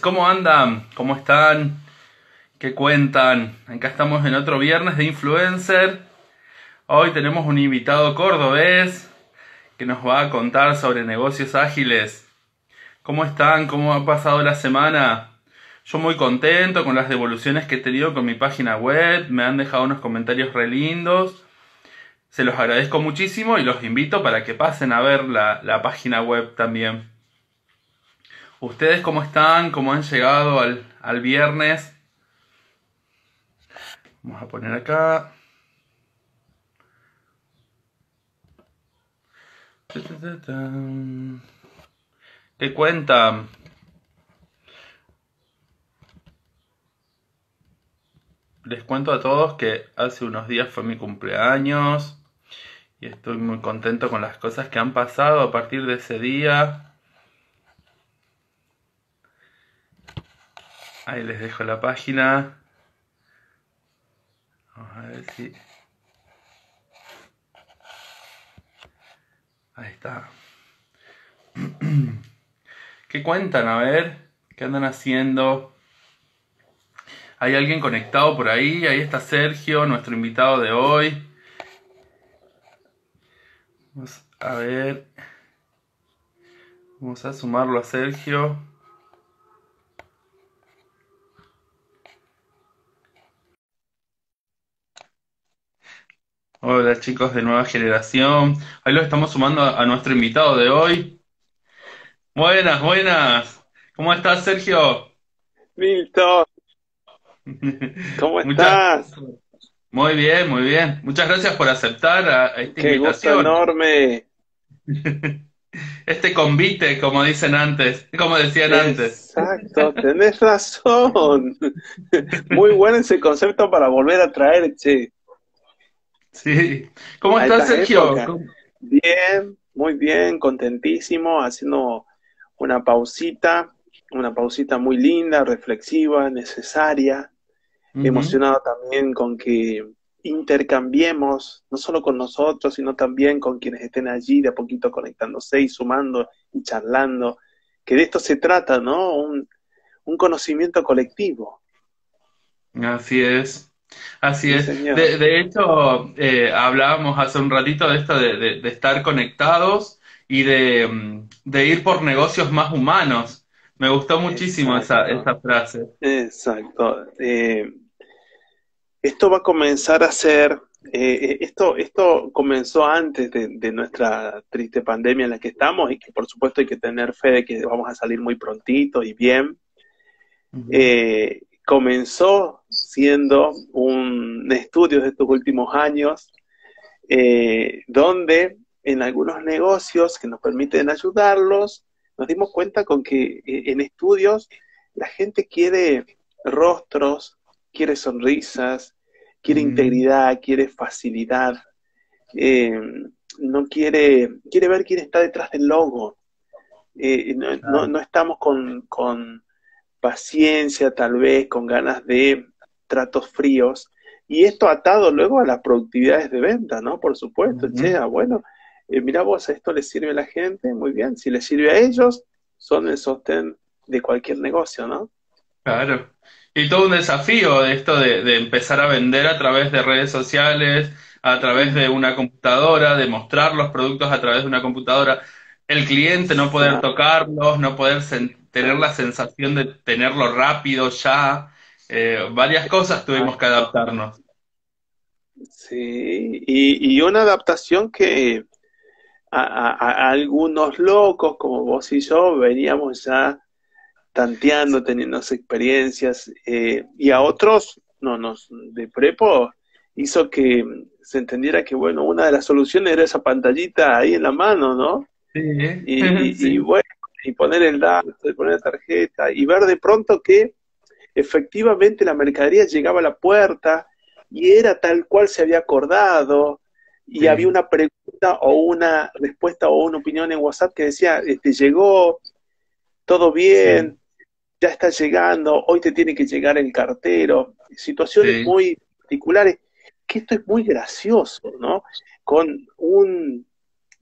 ¿Cómo andan? ¿Cómo están? ¿Qué cuentan? Acá estamos en otro viernes de Influencer. Hoy tenemos un invitado cordobés que nos va a contar sobre negocios ágiles. ¿Cómo están? ¿Cómo ha pasado la semana? Yo muy contento con las devoluciones que he tenido con mi página web. Me han dejado unos comentarios re lindos. Se los agradezco muchísimo y los invito para que pasen a ver la, la página web también. ¿Ustedes cómo están? ¿Cómo han llegado al, al viernes? Vamos a poner acá. ¿Qué cuentan? Les cuento a todos que hace unos días fue mi cumpleaños y estoy muy contento con las cosas que han pasado a partir de ese día. Ahí les dejo la página. Vamos a ver si... Ahí está. ¿Qué cuentan? A ver, ¿qué andan haciendo? ¿Hay alguien conectado por ahí? Ahí está Sergio, nuestro invitado de hoy. Vamos a ver. Vamos a sumarlo a Sergio. Hola chicos de nueva generación. Ahí lo estamos sumando a, a nuestro invitado de hoy. Buenas, buenas. ¿Cómo estás, Sergio? Milton, ¿cómo Muchas, estás? muy bien, muy bien. Muchas gracias por aceptar a, a esta Qué gusto invitación. enorme. Este convite, como dicen antes, como decían antes. Exacto, tenés razón. Muy bueno ese concepto para volver a traer, che, Sí. ¿Cómo a estás, Sergio? épocas. ¿Cómo- Bien, muy bien, contentísimo, haciendo una pausita, una pausita muy linda, reflexiva, necesaria. Ujú. Emocionado también con que intercambiemos, no solo con nosotros, sino también con quienes estén allí de a poquito conectándose y sumando y charlando, que de esto se trata, ¿no? Un, un conocimiento colectivo. Así es, así Sí, es. De, de hecho, eh, hablábamos hace un ratito de esto de, de- de estar conectados y de, mm, de ir por negocios más humanos. Me gustó muchísimo esa, esa frase. exacto. Eh, esto va a comenzar a ser, eh, esto, esto comenzó antes de, nuestra triste pandemia en la que estamos y que por supuesto hay que tener fe de que vamos a salir muy prontito y bien. Comenzó siendo un estudio de estos últimos años, eh, donde en algunos negocios que nos permiten ayudarlos, nos dimos cuenta con que eh, en estudios la gente quiere rostros, quiere sonrisas, quiere Mm, integridad, quiere facilidad, eh, no quiere, quiere ver quién está detrás del logo. Eh, no, no, no estamos con, con paciencia, tal vez, con ganas de tratos fríos. Y esto atado luego a las productividades de venta, ¿no? Por supuesto, Ujú. che, ah, bueno, eh, mira vos, esto le sirve a la gente, muy bien, si le sirve a ellos, son el sostén de cualquier negocio, ¿no? Claro. Y todo un desafío de esto de, de empezar a vender a través de redes sociales, a través de una computadora, de mostrar los productos a través de una computadora. El cliente no poder tocarlos, no poder tener la sensación de tenerlo rápido ya. Eh, varias cosas tuvimos que adaptarnos. Sí, y, y una adaptación que a, a- a algunos locos como vos y yo veníamos ya tanteando, teniendo experiencias, eh, y a otros, no, nos, de prepo, hizo que se entendiera que, bueno, una de las soluciones era esa pantallita ahí en la mano, ¿no? Sí, Y, y, bueno, y poner el dato, y poner la tarjeta, y ver de pronto que efectivamente la mercadería llegaba a la puerta y era tal cual se había acordado, y había una pregunta o una respuesta o una opinión en WhatsApp que decía, este, llegó, todo Sí, bien, ya está llegando, hoy te tiene que llegar el cartero, situaciones sí. muy particulares, que esto es muy gracioso, ¿no? Con un,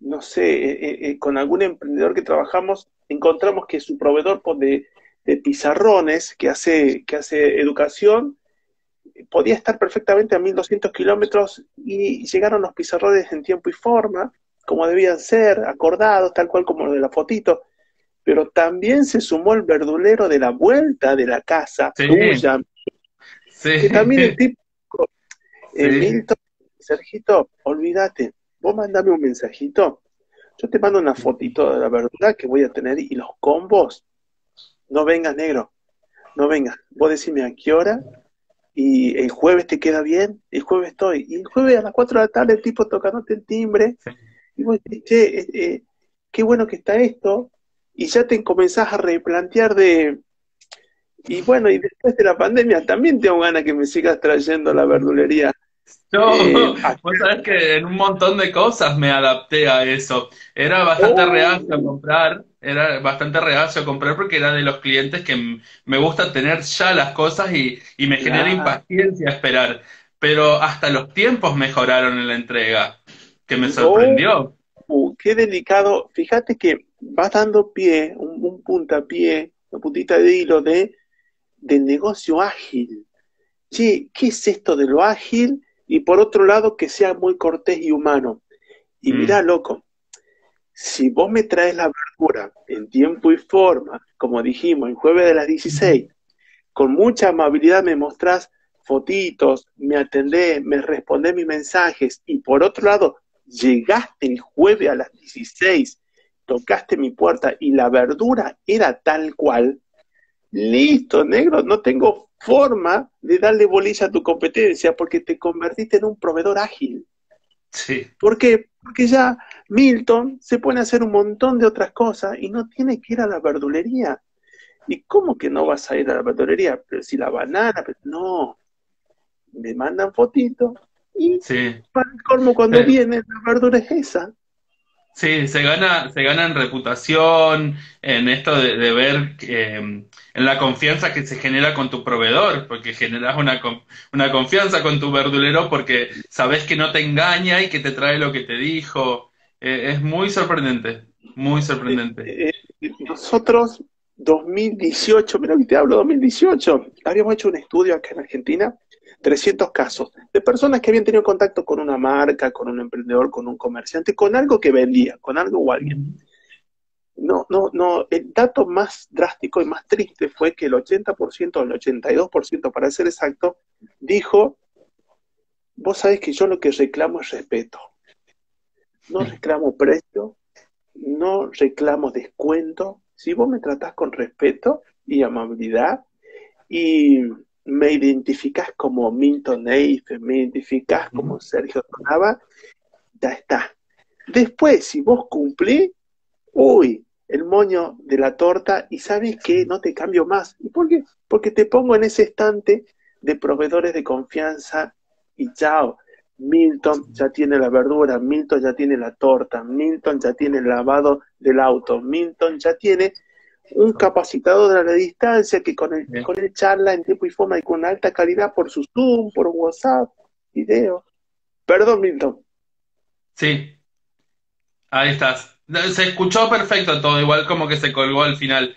no sé, eh, eh, con algún emprendedor que trabajamos, encontramos que su proveedor de, de pizarrones que hace, que hace educación, podía estar perfectamente a 1200 kilómetros y llegaron los pizarrones en tiempo y forma, como debían ser, acordados, tal cual como lo de la fotito. Pero también se sumó el verdulero de la vuelta de la casa, tuya, que también el tipo, Milton, Sergito, olvídate, vos mandame un mensajito, yo te mando una fotito de la verdura que voy a tener y los combos, no vengas negro, no vengas, vos decime a qué hora y el jueves te queda bien, el jueves estoy, y el jueves a las 4 de la tarde el tipo tocándote el timbre, y vos decís, che, eh, eh, qué bueno que está esto, y ya te comenzás a replantear de, y bueno, y después de la pandemia también tengo ganas que me sigas trayendo la verdulería no, eh, vos sabés que en un montón de cosas me adapté a eso. Era bastante oh. reacio a comprar, era bastante reacio a comprar porque era de los clientes que me gusta tener ya las cosas y, me genera impaciencia esperar. Pero hasta los tiempos mejoraron en la entrega, que me sorprendió. Oh, qué delicado. Fíjate que vas dando pie, un, un puntapié, una puntita de hilo de, del negocio ágil. Che, ¿qué es esto de lo ágil? Y por otro lado que sea muy cortés y humano. Y mm. mira, loco, si vos me traes la verdura en tiempo y forma, como dijimos, en jueves de las 16, con mucha amabilidad me mostrás fotitos, me atendés, me respondés mis mensajes, y por otro lado, llegaste el jueves a las 16, tocaste mi puerta y la verdura era tal cual, listo, negro, no tengo forma de darle bolilla a tu competencia porque te convertiste en un proveedor ágil. Sí. ¿Por qué? Porque ya Milton se pone a hacer un montón de otras cosas y no tiene que ir a la verdulería. ¿Y cómo que no vas a ir a la verdulería? Pero si la banana, no. Me mandan fotitos y para el colmo cuando viene la verdura es esa. Sí, se gana, se gana en reputación, en esto de, ver, em, en la confianza que se genera con tu proveedor, porque generas una, una confianza con tu verdulero porque sabes que no te engaña y que te trae lo que te dijo. Eh, es muy sorprendente, muy sorprendente. Eh, eh, nosotros, 2018, mira que te hablo, 2018, habíamos hecho un estudio acá en Argentina 300 casos de personas que habían tenido contacto con una marca, con un emprendedor, con un comerciante, con algo que vendía, con algo o alguien. No, no, no, el dato más drástico y más triste fue que el 80% o el 82%, para ser exacto, dijo, vos sabés que yo lo que reclamo es respeto. No reclamo precio, no reclamo descuento. Si vos me tratás con respeto y amabilidad y me identificás como Milton Neif, me identificás como Sergio Tonava, ya está. Después, si vos cumplís, uy, el moño de la torta y sabes que no te cambio más. ¿Y por qué? Porque te pongo en ese estante de proveedores de confianza y chao. Milton ya tiene la verdura, Milton ya tiene la torta, Milton ya tiene el lavado del auto, Milton ya tiene un capacitador de la distancia que con el, con el charla en tiempo y forma y con alta calidad por su Zoom, por WhatsApp, video. Perdón, Milton. Sí, ahí estás. Se escuchó perfecto todo, igual como que se colgó al final.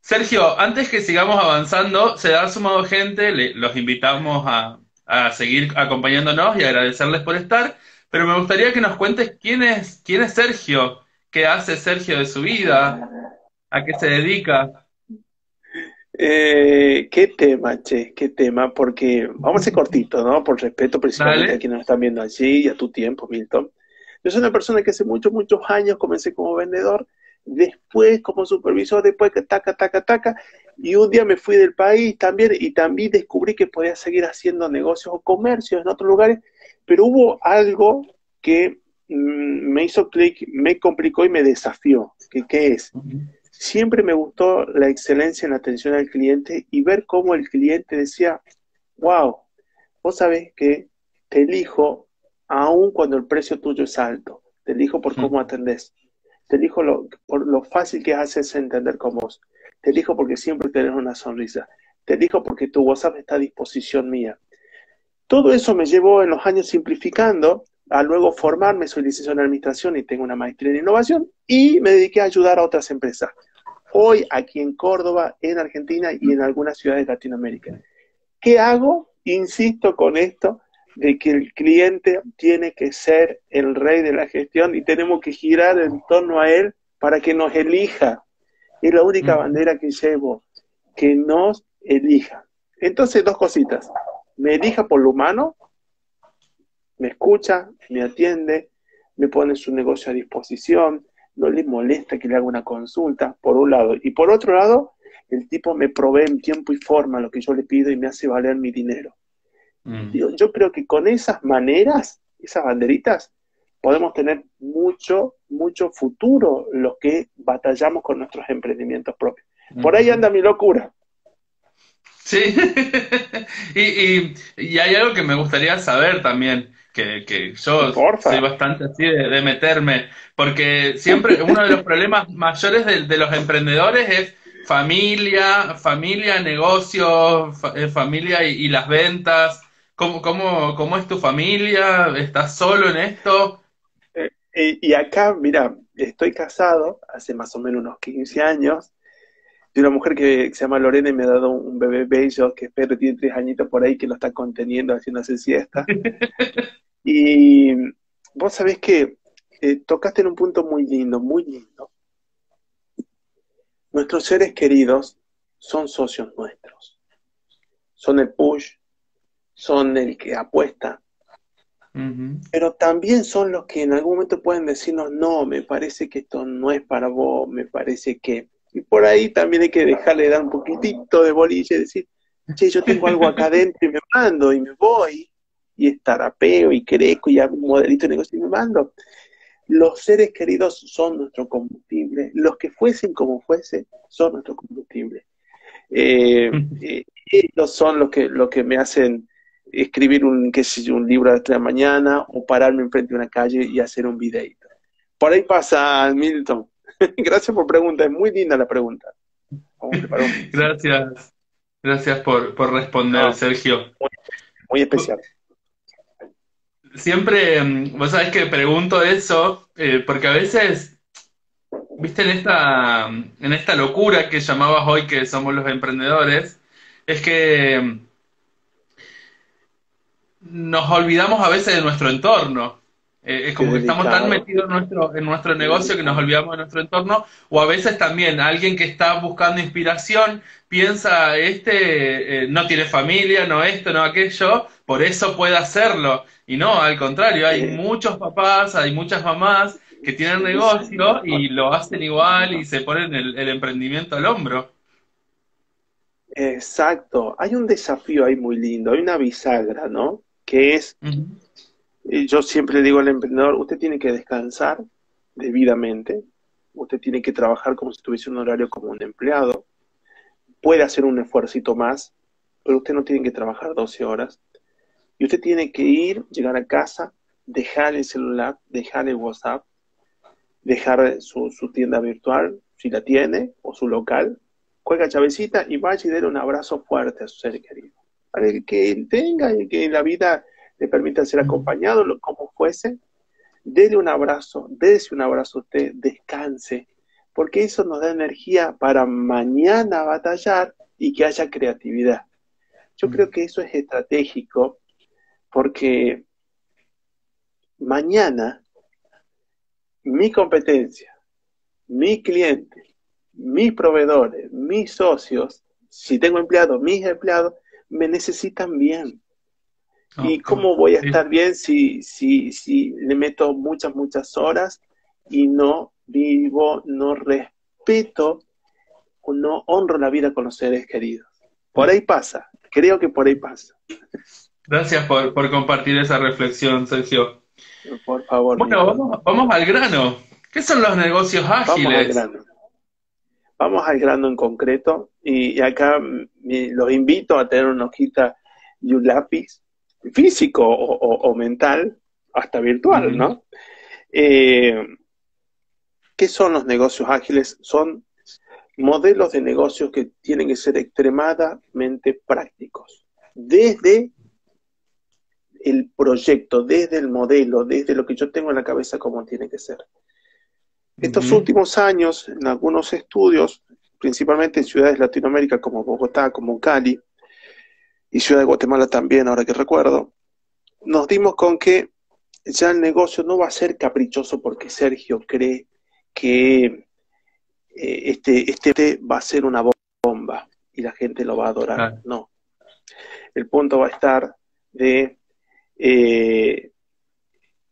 Sergio, antes que sigamos avanzando, se ha sumado gente, los invitamos a, a seguir acompañándonos y agradecerles por estar, pero me gustaría que nos cuentes quién es, quién es Sergio, qué hace Sergio de su vida, ¿A qué se dedica? Eh, qué tema, che, qué tema, porque vamos a ser cortito, ¿no? Por respeto principalmente a quienes nos están viendo allí y a tu tiempo, Milton. Yo soy una persona que hace muchos, muchos años comencé como vendedor, después como supervisor, después que taca, taca, taca, y un día me fui del país también y también descubrí que podía seguir haciendo negocios o comercios en otros lugares, pero hubo algo que mm, me hizo clic, me complicó y me desafió. ¿Qué, qué es? Siempre me gustó la excelencia en la atención al cliente y ver cómo el cliente decía, wow, vos sabés que te elijo aun cuando el precio tuyo es alto, te elijo por cómo atendés, te elijo por lo fácil que haces entender con vos, te elijo porque siempre tenés una sonrisa, te elijo porque tu WhatsApp está a disposición mía. Todo eso me llevó en los años simplificando a luego formarme, soy licenciado en administración y tengo una maestría en innovación y me dediqué a ayudar a otras empresas. hoy aquí en Córdoba, en Argentina y en algunas ciudades de Latinoamérica. ¿Qué hago? Insisto con esto de que el cliente tiene que ser el rey de la gestión y tenemos que girar en torno a él para que nos elija. Es la única bandera que llevo, que nos elija. Entonces, dos cositas. Me elija por lo humano, me escucha, me atiende, me pone su negocio a disposición, no le molesta que le haga una consulta, por un lado. Y por otro lado, el tipo me provee en tiempo y forma lo que yo le pido y me hace valer mi dinero. Mm. Yo, creo que con esas maneras, esas banderitas, podemos tener mucho, mucho futuro los que batallamos con nuestros emprendimientos propios. Por ahí anda mi locura. Sí, y, y, hay algo que me gustaría saber también, que, que yo soy bastante así de, meterme, porque siempre uno de los problemas mayores de, los emprendedores es familia, familia, negocios, eh, familia y, las ventas. ¿Cómo, cómo, ¿Cómo es tu familia? ¿Estás solo en esto? Eh, y acá, mira, estoy casado hace más o menos unos 15 años de una mujer que se llama Lorena y me ha dado un bebé bello que espero tiene tres añitos por ahí que lo está conteniendo haciéndose siesta. y vos sabés que eh, tocaste en un punto muy lindo, muy lindo. Nuestros seres queridos son socios nuestros. Son el push, son el que apuesta, pero también son los que en algún momento pueden decirnos, no, me parece que esto no es para vos, me parece que y por ahí también hay que dejarle dar un poquitito de bolilla y decir, che, yo tengo algo acá adentro y me mando y me voy, y estarapeo y crezco y hago un modelito de negocio y me mando. Los seres queridos son nuestro combustible, los que fuesen como fuese son nuestro combustible. Eh, eh, ellos son los que, los que me hacen escribir un, qué sé un libro de la mañana o pararme enfrente de una calle y hacer un videito. Por ahí pasa Milton. Gracias por preguntar, es muy linda la pregunta. Gracias. Gracias por, responder, Sergio. Muy, especial. Siempre, mm, vos sabés que pregunto eso, eh, porque a veces, viste, en esta, en esta locura que llamabas hoy que somos los emprendedores, es que mm, nos olvidamos a veces de nuestro entorno. Eh, es como que estamos tan metidos en nuestro, en nuestro negocio que nos olvidamos de nuestro entorno, o a veces también alguien que está buscando inspiración piensa, este eh, no tiene familia, no esto, no aquello, por eso puede hacerlo. Y no, al contrario, hay muchos papás, hay muchas mamás que tienen negocio y lo hacen igual y se ponen el, emprendimiento al hombro. Exacto, hay un desafío ahí muy lindo, hay una bisagra, ¿no? Que es yo siempre digo al emprendedor, usted tiene que descansar debidamente, usted tiene que trabajar como si tuviese un horario como un empleado, puede hacer un esfuerzo más, pero usted no tiene que trabajar 12 horas. Y usted tiene que ir, llegar a casa, dejar el celular, dejar el WhatsApp, dejar su, tienda virtual, si la tiene, o su local, juega chavecita y vaya y déle un abrazo fuerte a su ser querido. Para que tenga y que la vida le permita ser acompañado, como fuese, dele un abrazo, dése un abrazo a usted, descanse, porque eso nos da energía para mañana batallar y que haya creatividad. Yo creo que eso es estratégico porque mañana mi competencia, mi cliente, mis proveedores, mis socios, si tengo empleados, mis empleados, me necesitan bien. ¿Y cómo voy a estar bien si, si, si le meto muchas, muchas horas y no vivo, no respeto o no honro la vida con los seres queridos? Por ahí pasa, creo que por ahí pasa. Gracias por, compartir esa reflexión, Sergio. Por favor. Bueno, vamos, vamos, al grano. ¿Qué son los negocios ágiles? Vamos al grano. Vamos al grano en concreto y, acá los invito a tener una hojita y un lápiz físico o, mental, hasta virtual, ¿no? Eh, ¿Qué son los negocios ágiles? Son modelos de negocios que tienen que ser extremadamente prácticos. Desde el proyecto, desde el modelo, desde lo que yo tengo en la cabeza, como tiene que ser. Estos últimos años, en algunos estudios, principalmente en ciudades de Latinoamérica como Bogotá, como Cali, y Ciudad de Guatemala también, ahora que recuerdo, nos dimos con que ya el negocio no va a ser caprichoso porque Sergio cree que eh, este, este va a ser una bomba y la gente lo va a adorar. No. El punto va a estar de eh,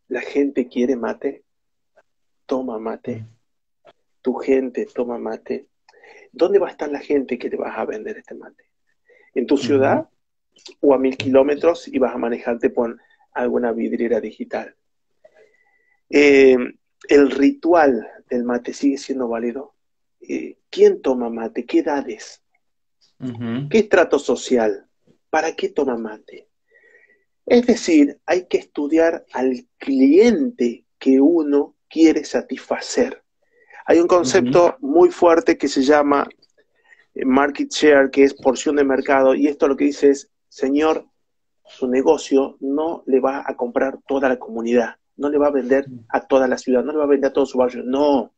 la gente quiere mate, toma mate, tu gente toma mate. ¿Dónde va a estar la gente que te vas a vender este mate? ¿En tu ciudad o a mil kilómetros y vas a manejarte por alguna vidriera digital? Eh, el ritual del mate sigue siendo válido. Eh, ¿Quién toma mate? ¿Qué edades? ¿Qué estrato social? ¿Para qué toma mate? Es decir, hay que estudiar al cliente que uno quiere satisfacer. Hay un concepto muy fuerte que se llama market share, que es porción de mercado, y esto lo que dice es, señor, su negocio no le va a comprar toda la comunidad, no le va a vender a toda la ciudad, no le va a vender a todo su barrio, no.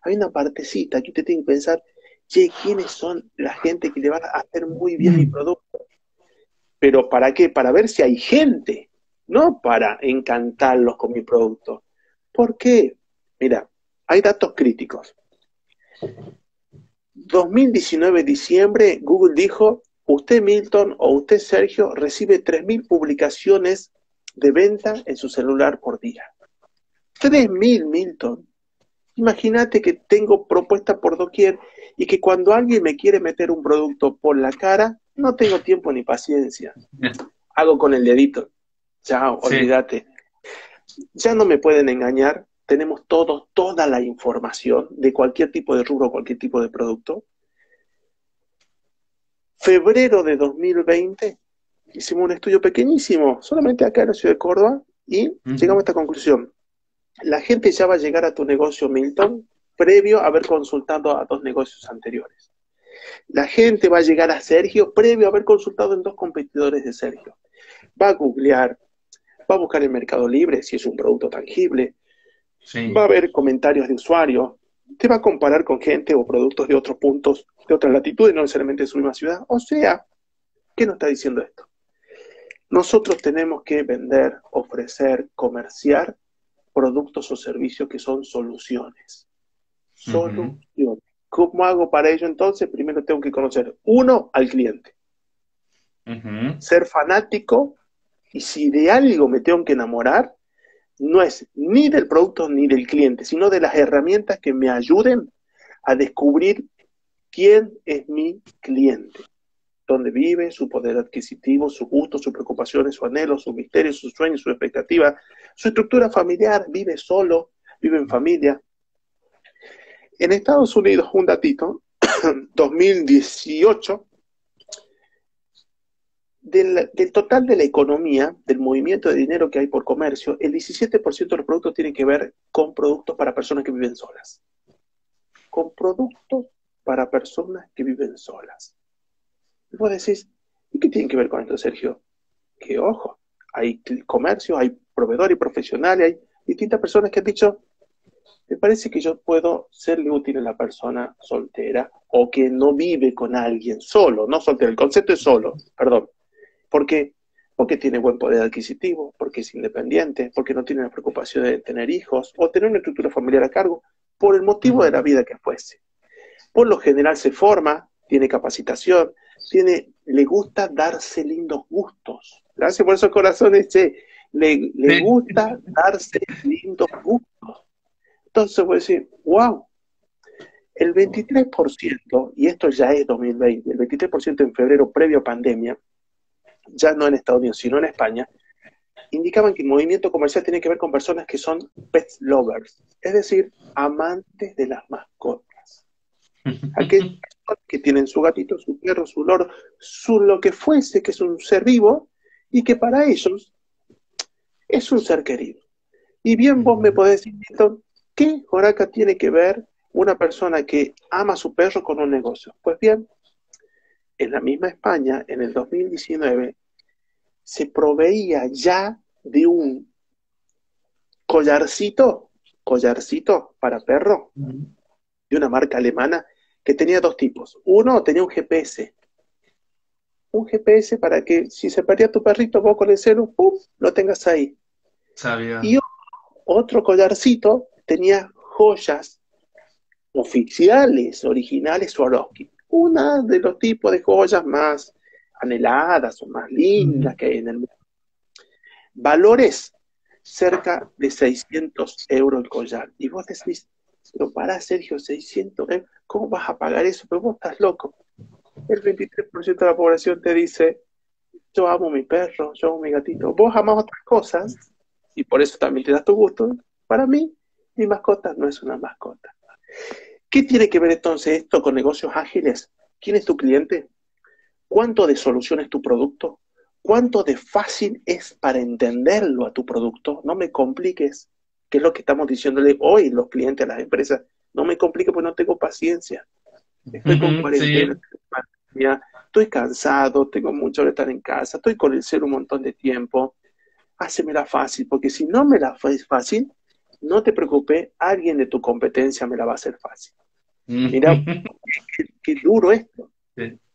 Hay una partecita que usted tiene que pensar, che, ¿quiénes son la gente que le va a hacer muy bien mi producto? Pero ¿para qué? Para ver si hay gente, no para encantarlos con mi producto. ¿Por qué? Mira, hay datos críticos. 2019, diciembre, Google dijo, usted Milton o usted Sergio recibe 3.000 publicaciones de venta en su celular por día. 3.000, Milton. Imagínate que tengo propuesta por doquier y que cuando alguien me quiere meter un producto por la cara, no tengo tiempo ni paciencia. Hago con el dedito. Ya, olvídate. Ya no me pueden engañar. Tenemos todo, toda la información de cualquier tipo de rubro, cualquier tipo de producto. Febrero de 2020 hicimos un estudio pequeñísimo, solamente acá en la ciudad de Córdoba, y llegamos a esta conclusión. La gente ya va a llegar a tu negocio, Milton, previo a haber consultado a dos negocios anteriores. La gente va a llegar a Sergio previo a haber consultado en dos competidores de Sergio. Va a googlear, va a buscar en Mercado Libre si es un producto tangible, va a ver comentarios de usuarios, te va a comparar con gente o productos de otros puntos, de otras latitudes, no necesariamente de su misma ciudad. O sea, ¿qué nos está diciendo esto? Nosotros tenemos que vender, ofrecer, comerciar productos o servicios que son soluciones. Soluciones. ¿Cómo hago para ello entonces? Primero tengo que conocer, uno, al cliente. Ser fanático y si de algo me tengo que enamorar, no es ni del producto ni del cliente, sino de las herramientas que me ayuden a descubrir quién es mi cliente, dónde vive, su poder adquisitivo, sus gustos, sus preocupaciones, sus anhelos, sus misterios, sus sueños, sus expectativas, su estructura familiar, vive solo, vive en familia, en Estados Unidos, un datito, 2018, del, total de la economía, del movimiento de dinero que hay por comercio, el 17% de los productos tienen que ver con productos para personas que viven solas. Con productos para personas que viven solas. Y vos decís, ¿y qué tiene que ver con esto, Sergio? Que ojo, hay comercio, hay proveedores y profesionales, hay distintas personas que han dicho, me parece que yo puedo serle útil a la persona soltera o que no vive con alguien solo, no soltero, el concepto es solo, perdón. ¿Por qué? Porque tiene buen poder adquisitivo, porque es independiente, porque no tiene la preocupación de tener hijos o tener una estructura familiar a cargo, por el motivo de la vida que fuese. Por lo general se forma, tiene capacitación, tiene, le gusta darse lindos gustos. Gracias por esos corazones, Le, le gusta darse lindos gustos. Entonces voy a decir, wow, el 23%, y esto ya es 2020, el 23% en febrero previo a pandemia, ya no en Estados Unidos, sino en España, indicaban que el movimiento comercial tiene que ver con personas que son pet lovers, es decir, amantes de las mascotas. Aquellos que tienen su gatito, su perro, su loro, su lo que fuese, que es un ser vivo, y que para ellos es un ser querido. Y bien vos me podés decir, ¿Qué, Joraca, tiene que ver una persona que ama a su perro con un negocio? Pues bien, en la misma España, en el 2019, se proveía ya de un collarcito, collarcito para perro, de una marca alemana que tenía dos tipos. Uno tenía un GPS. Un GPS para que si se perdía tu perrito, vos con el celu, ¡pum! lo tengas ahí. Sabía. Y otro collarcito tenía joyas oficiales, originales Swarovski. Una de los tipos de joyas más anheladas o más lindas que hay en el mundo. Valores cerca de 600 euros el collar. Y vos decís, pero para Sergio, 600 euros, ¿cómo vas a pagar eso? Pero vos estás loco. El 23% de la población te dice, yo amo mi perro, yo amo mi gatito. Vos amás otras cosas y por eso también te das tu gusto. Para mí, mi mascota no es una mascota. ¿Qué tiene que ver entonces esto con negocios ágiles? ¿Quién es tu cliente? ¿Cuánto de solución es tu producto? ¿Cuánto de fácil es para entenderlo a tu producto? No me compliques, que es lo que estamos diciéndole hoy los clientes a las empresas. No me compliques porque no tengo paciencia. Estoy con cuarentena, estoy cansado, tengo mucho de estar en casa, estoy con el ser un montón de tiempo. Hácemela fácil, porque si no me la haces fácil, no te preocupes, alguien de tu competencia me la va a hacer fácil. Mira, qué, duro esto.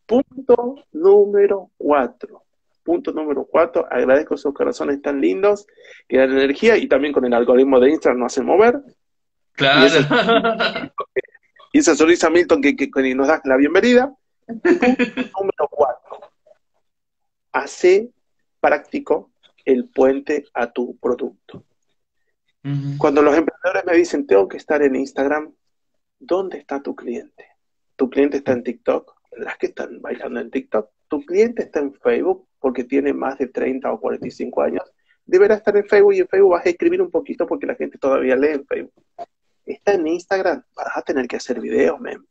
Punto número cuatro. Punto número cuatro, agradezco esos corazones tan lindos que dan energía y también con el algoritmo de Instagram nos hacen mover. Claro. Y esa, sonrisa Milton que, que, nos da la bienvenida. Punto número cuatro. Hace práctico el puente a tu producto. Cuando los emprendedores me dicen, tengo que estar en Instagram, ¿dónde está tu cliente? Tu cliente está en TikTok, las que están bailando en TikTok. Tu cliente está en Facebook porque tiene más de 30 o 45 años. Deberá estar en Facebook y en Facebook vas a escribir un poquito porque la gente todavía lee en Facebook. Está en Instagram, vas a tener que hacer videos, mem.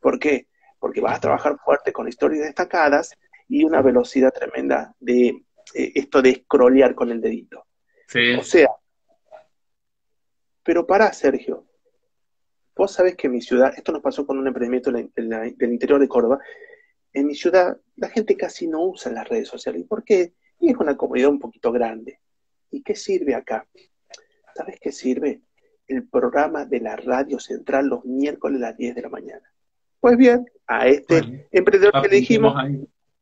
¿Por qué? Porque vas a trabajar fuerte con historias destacadas y una velocidad tremenda de eh, esto de scrollear con el dedito. Sí. O sea, pero para, Sergio, vos sabés que en mi ciudad, esto nos pasó con un emprendimiento del interior de Córdoba, en mi ciudad la gente casi no usa las redes sociales. ¿Y por qué? Y es una comunidad un poquito grande. ¿Y qué sirve acá? ¿Sabes qué sirve? El programa de la radio central los miércoles a las 10 de la mañana. Pues bien, a este emprendedor que le dijimos,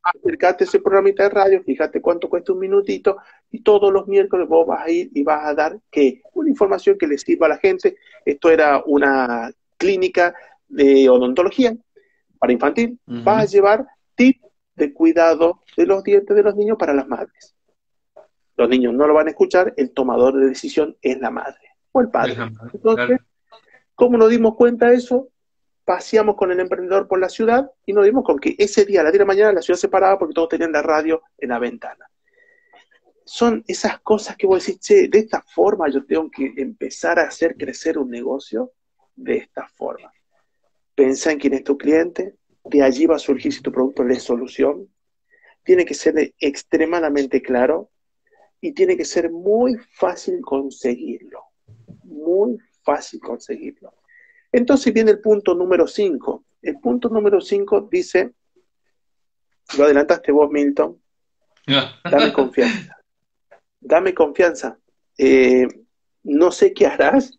acercate a ese programita de radio, fíjate cuánto cuesta un minutito, y todos los miércoles vos vas a ir y vas a dar que una información que le sirva a la gente. Esto era una clínica de odontología para infantil. Vas a llevar tips de cuidado de los dientes de los niños para las madres. Los niños no lo van a escuchar, el tomador de decisión es la madre o el padre. Entonces, ¿cómo nos dimos cuenta de eso? Paseamos con el emprendedor por la ciudad y nos dimos con que ese día, a las 10 de la mañana, la ciudad se paraba porque todos tenían la radio en la ventana. Son esas cosas que vos decís, che, de esta forma yo tengo que empezar a hacer crecer un negocio de esta forma. Pensa en quién es tu cliente, de allí va a surgir si tu producto es solución. Tiene que ser extremadamente claro y tiene que ser muy fácil conseguirlo. Muy fácil conseguirlo. Entonces viene el punto número 5. El punto número 5 dice, lo adelantaste vos, Milton, dame confianza. Dame confianza. Eh, no sé qué harás,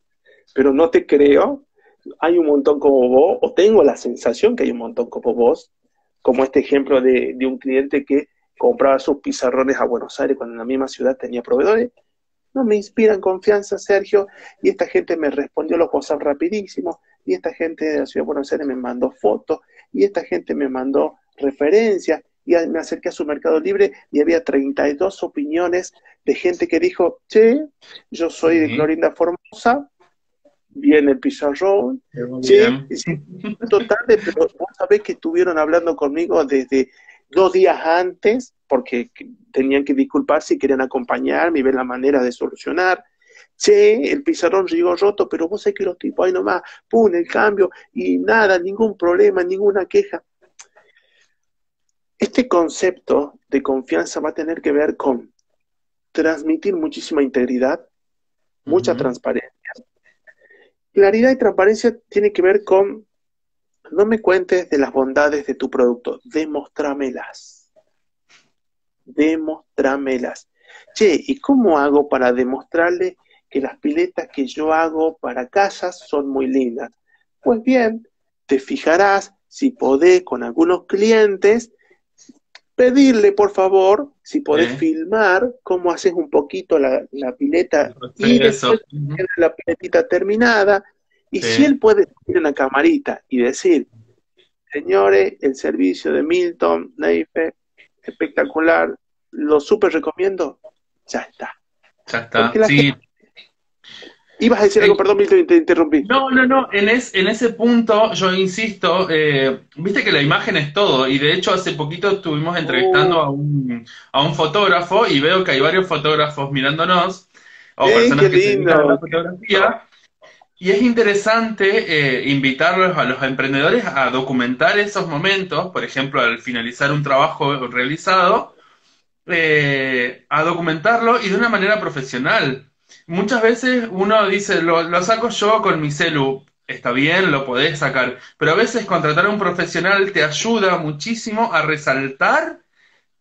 pero no te creo. Hay un montón como vos, o tengo la sensación que hay un montón como vos, como este ejemplo de, de un cliente que compraba sus pizarrones a Buenos Aires cuando en la misma ciudad tenía proveedores no me inspiran confianza, Sergio, y esta gente me respondió los WhatsApp rapidísimo, y esta gente de la Ciudad de Buenos Aires me mandó fotos, y esta gente me mandó referencias, y me acerqué a su Mercado Libre y había 32 opiniones de gente que dijo, che, yo soy de Clorinda Formosa, viene el pizarrón, sí, sí, total, pero vos sabés que estuvieron hablando conmigo desde dos días antes, porque tenían que disculparse y querían acompañarme y ver la manera de solucionar. Che, el pizarrón llegó roto, pero vos sabés que los tipos ahí nomás, pum, el cambio y nada, ningún problema, ninguna queja. Este concepto de confianza va a tener que ver con transmitir muchísima integridad, mucha transparencia. Claridad y transparencia tiene que ver con no me cuentes de las bondades de tu producto, demostrámelas. Demostrámelas. Che, ¿y cómo hago para demostrarle que las piletas que yo hago para casas son muy lindas? Pues bien, te fijarás si podés con algunos clientes pedirle, por favor, si podés filmar cómo haces un poquito la, pileta y después la piletita terminada. Y si él puede tener una camarita y decir, señores, el servicio de Milton, Neife, espectacular, lo súper recomiendo, ya está. Ya está, sí. Ibas a decir algo, perdón, Milton, te interrumpí. No, no, no, en, en ese punto yo insisto, eh, viste que la imagen es todo, y de hecho hace poquito estuvimos entrevistando oh. a, un, a un fotógrafo y veo que hay varios fotógrafos mirándonos, o personas que se dedican a la fotografía, y es interesante eh, invitarlos a los emprendedores a documentar esos momentos, por ejemplo, al finalizar un trabajo realizado, eh, a documentarlo y de una manera profesional. Muchas veces uno dice, lo, saco yo con mi celu, está bien, lo podés sacar, pero a veces contratar a un profesional te ayuda muchísimo a resaltar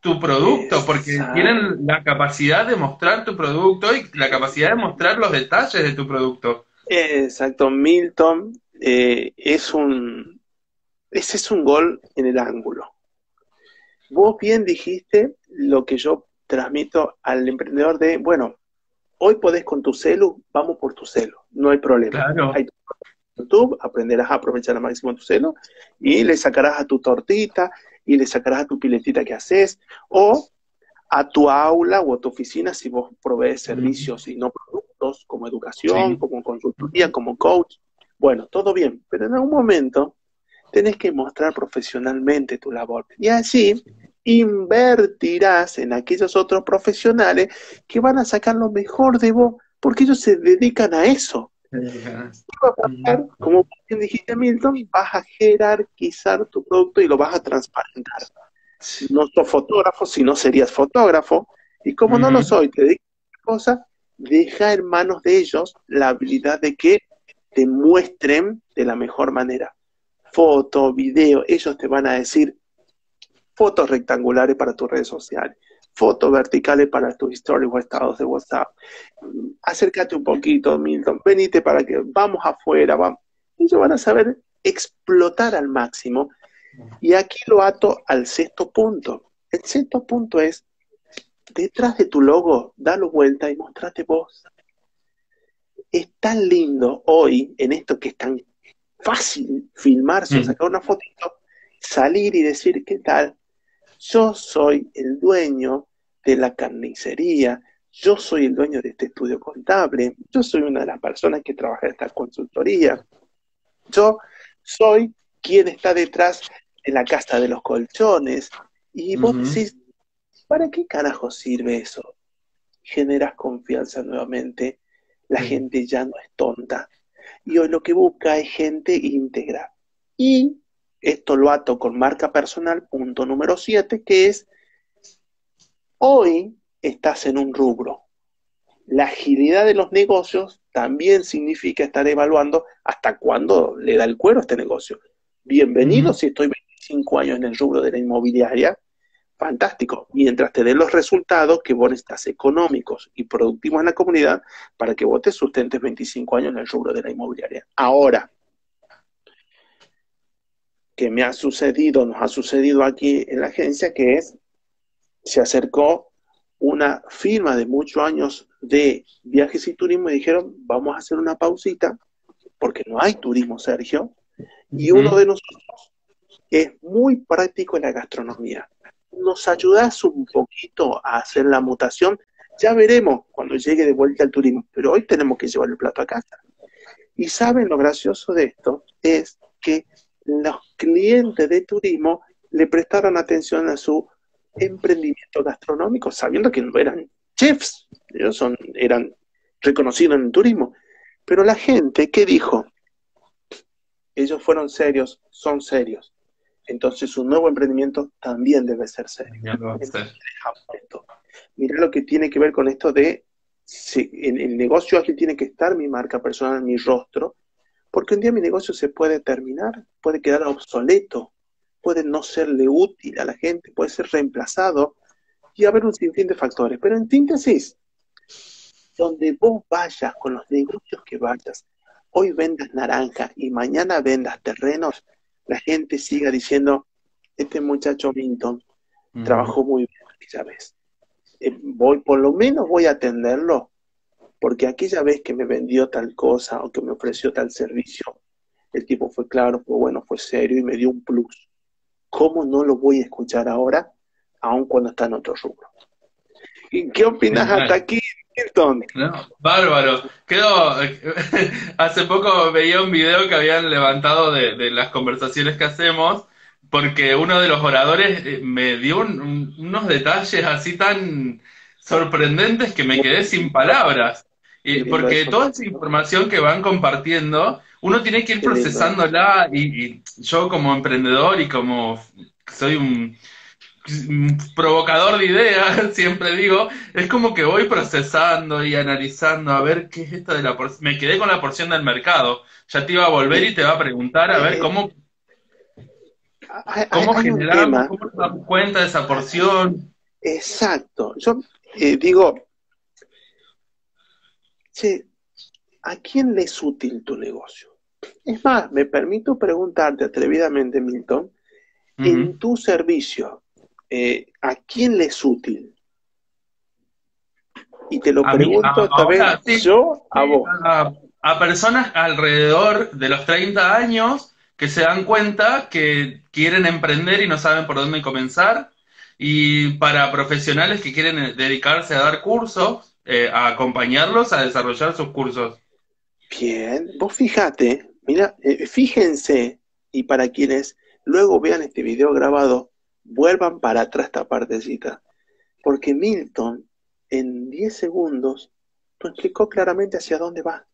tu producto, porque tienen la capacidad de mostrar tu producto y la capacidad de mostrar los detalles de tu producto. Exacto, Milton eh, es un, ese es un gol en el ángulo. Vos bien dijiste lo que yo transmito al emprendedor de, bueno, Hoy podés con tu celu, vamos por tu celu, no hay problema. Claro. Hay YouTube, aprenderás a aprovechar al máximo tu celu y le sacarás a tu tortita y le sacarás a tu piletita que haces o a tu aula o a tu oficina si vos provees servicios y no productos como educación, como consultoría, como coach. Bueno, todo bien, pero en algún momento tenés que mostrar profesionalmente tu labor. Y así invertirás en aquellos otros profesionales que van a sacar lo mejor de vos, porque ellos se dedican a eso. como bien dijiste Milton, vas a jerarquizar tu producto y lo vas a transparentar. No sos fotógrafo, si no serías fotógrafo, y como no lo soy, te dedicas a cosas, deja en manos de ellos la habilidad de que te muestren de la mejor manera. Foto, video, ellos te van a decir, fotos rectangulares para tus redes sociales, fotos verticales para tus stories o estados de WhatsApp. Acércate un poquito, Milton, venite para que vamos afuera, vamos. Ellos van a saber explotar al máximo. Y aquí lo ato al sexto punto. El sexto punto es, detrás de tu logo, dalo vuelta y mostrate vos. Es tan lindo hoy, en esto que es tan fácil filmarse o mm. sacar una fotito, salir y decir, ¿qué tal? yo soy el dueño de la carnicería, yo soy el dueño de este estudio contable, yo soy una de las personas que trabaja en esta consultoría, yo soy quien está detrás de la casa de los colchones. Y vos decís, ¿para qué carajo sirve eso? Generas confianza nuevamente, la gente ya no es tonta. Y hoy lo que busca es gente íntegra. Y esto lo ato con marca personal, punto número 7, que es, hoy estás en un rubro. La agilidad de los negocios también significa estar evaluando hasta cuándo le da el cuero a este negocio. Bienvenido si estoy 25 años en el rubro de la inmobiliaria, fantástico. Mientras te den los resultados que vos estás económicos y productivos en la comunidad para que vos te sustentes 25 años en el rubro de la inmobiliaria. Ahora, que me ha sucedido, nos ha sucedido aquí en la agencia, que es, se acercó una firma de muchos años de viajes y turismo y dijeron, vamos a hacer una pausita, porque no hay turismo, Sergio, y uno de nosotros es muy práctico en la gastronomía. ¿Nos ayudas un poquito a hacer la mutación? Ya veremos cuando llegue de vuelta el turismo, pero hoy tenemos que llevar el plato a casa. Y saben lo gracioso de esto es que los clientes de turismo le prestaron atención a su emprendimiento gastronómico, sabiendo que no eran chefs, ellos son, eran reconocidos en el turismo. Pero la gente, ¿qué dijo? Ellos fueron serios, son serios. Entonces su nuevo emprendimiento también debe ser serio. Mira lo que tiene que ver con esto de si en el negocio aquí tiene que estar mi marca personal, mi rostro, porque un día mi negocio se puede terminar, puede quedar obsoleto, puede no serle útil a la gente, puede ser reemplazado y haber un sinfín de factores. Pero en síntesis, donde vos vayas con los negocios que vayas, hoy vendas naranja y mañana vendas terrenos, la gente siga diciendo, este muchacho Minton trabajó muy bien aquella vez. Eh, voy, por lo menos voy a atenderlo, porque aquella vez que me vendió tal cosa o que me ofreció tal servicio, el tipo fue claro, fue bueno, fue serio y me dio un plus. ¿Cómo no lo voy a escuchar ahora, aun cuando está en otro rubro? ¿Y qué opinas hasta aquí, Milton? bárbaro. Hace poco veía un video que habían levantado de, las conversaciones que hacemos, porque uno de los oradores eh, me dio unos detalles así tan sorprendentes que me quedé sin palabras. Y, porque toda esa información que van compartiendo, uno tiene que ir procesándola y yo como emprendedor y como soy un provocador de ideas, siempre digo, es como que voy procesando y analizando a ver qué es esto de la porción. Me quedé con la porción del mercado. Ya te iba a volver y te va a preguntar a ver eh, cómo, cómo generamos, cómo nos damos cuenta de esa porción. Exacto. Yo eh, digo, ¿a quién le es útil tu negocio? Es más, me permito preguntarte atrevidamente, Milton, en tu servicio, eh, ¿a quién le es útil? Y te lo pregunto esta vez yo a vos. A, personas alrededor de los 30 años que se dan cuenta que quieren emprender y no saben por dónde comenzar. Y para profesionales que quieren dedicarse a dar cursos, eh, a acompañarlos a desarrollar sus cursos. Bien, vos fíjate, mira, eh, fíjense, y para quienes luego vean este video grabado, vuelvan para atrás esta partecita, porque Milton en 10 segundos nos explicó claramente hacia dónde va,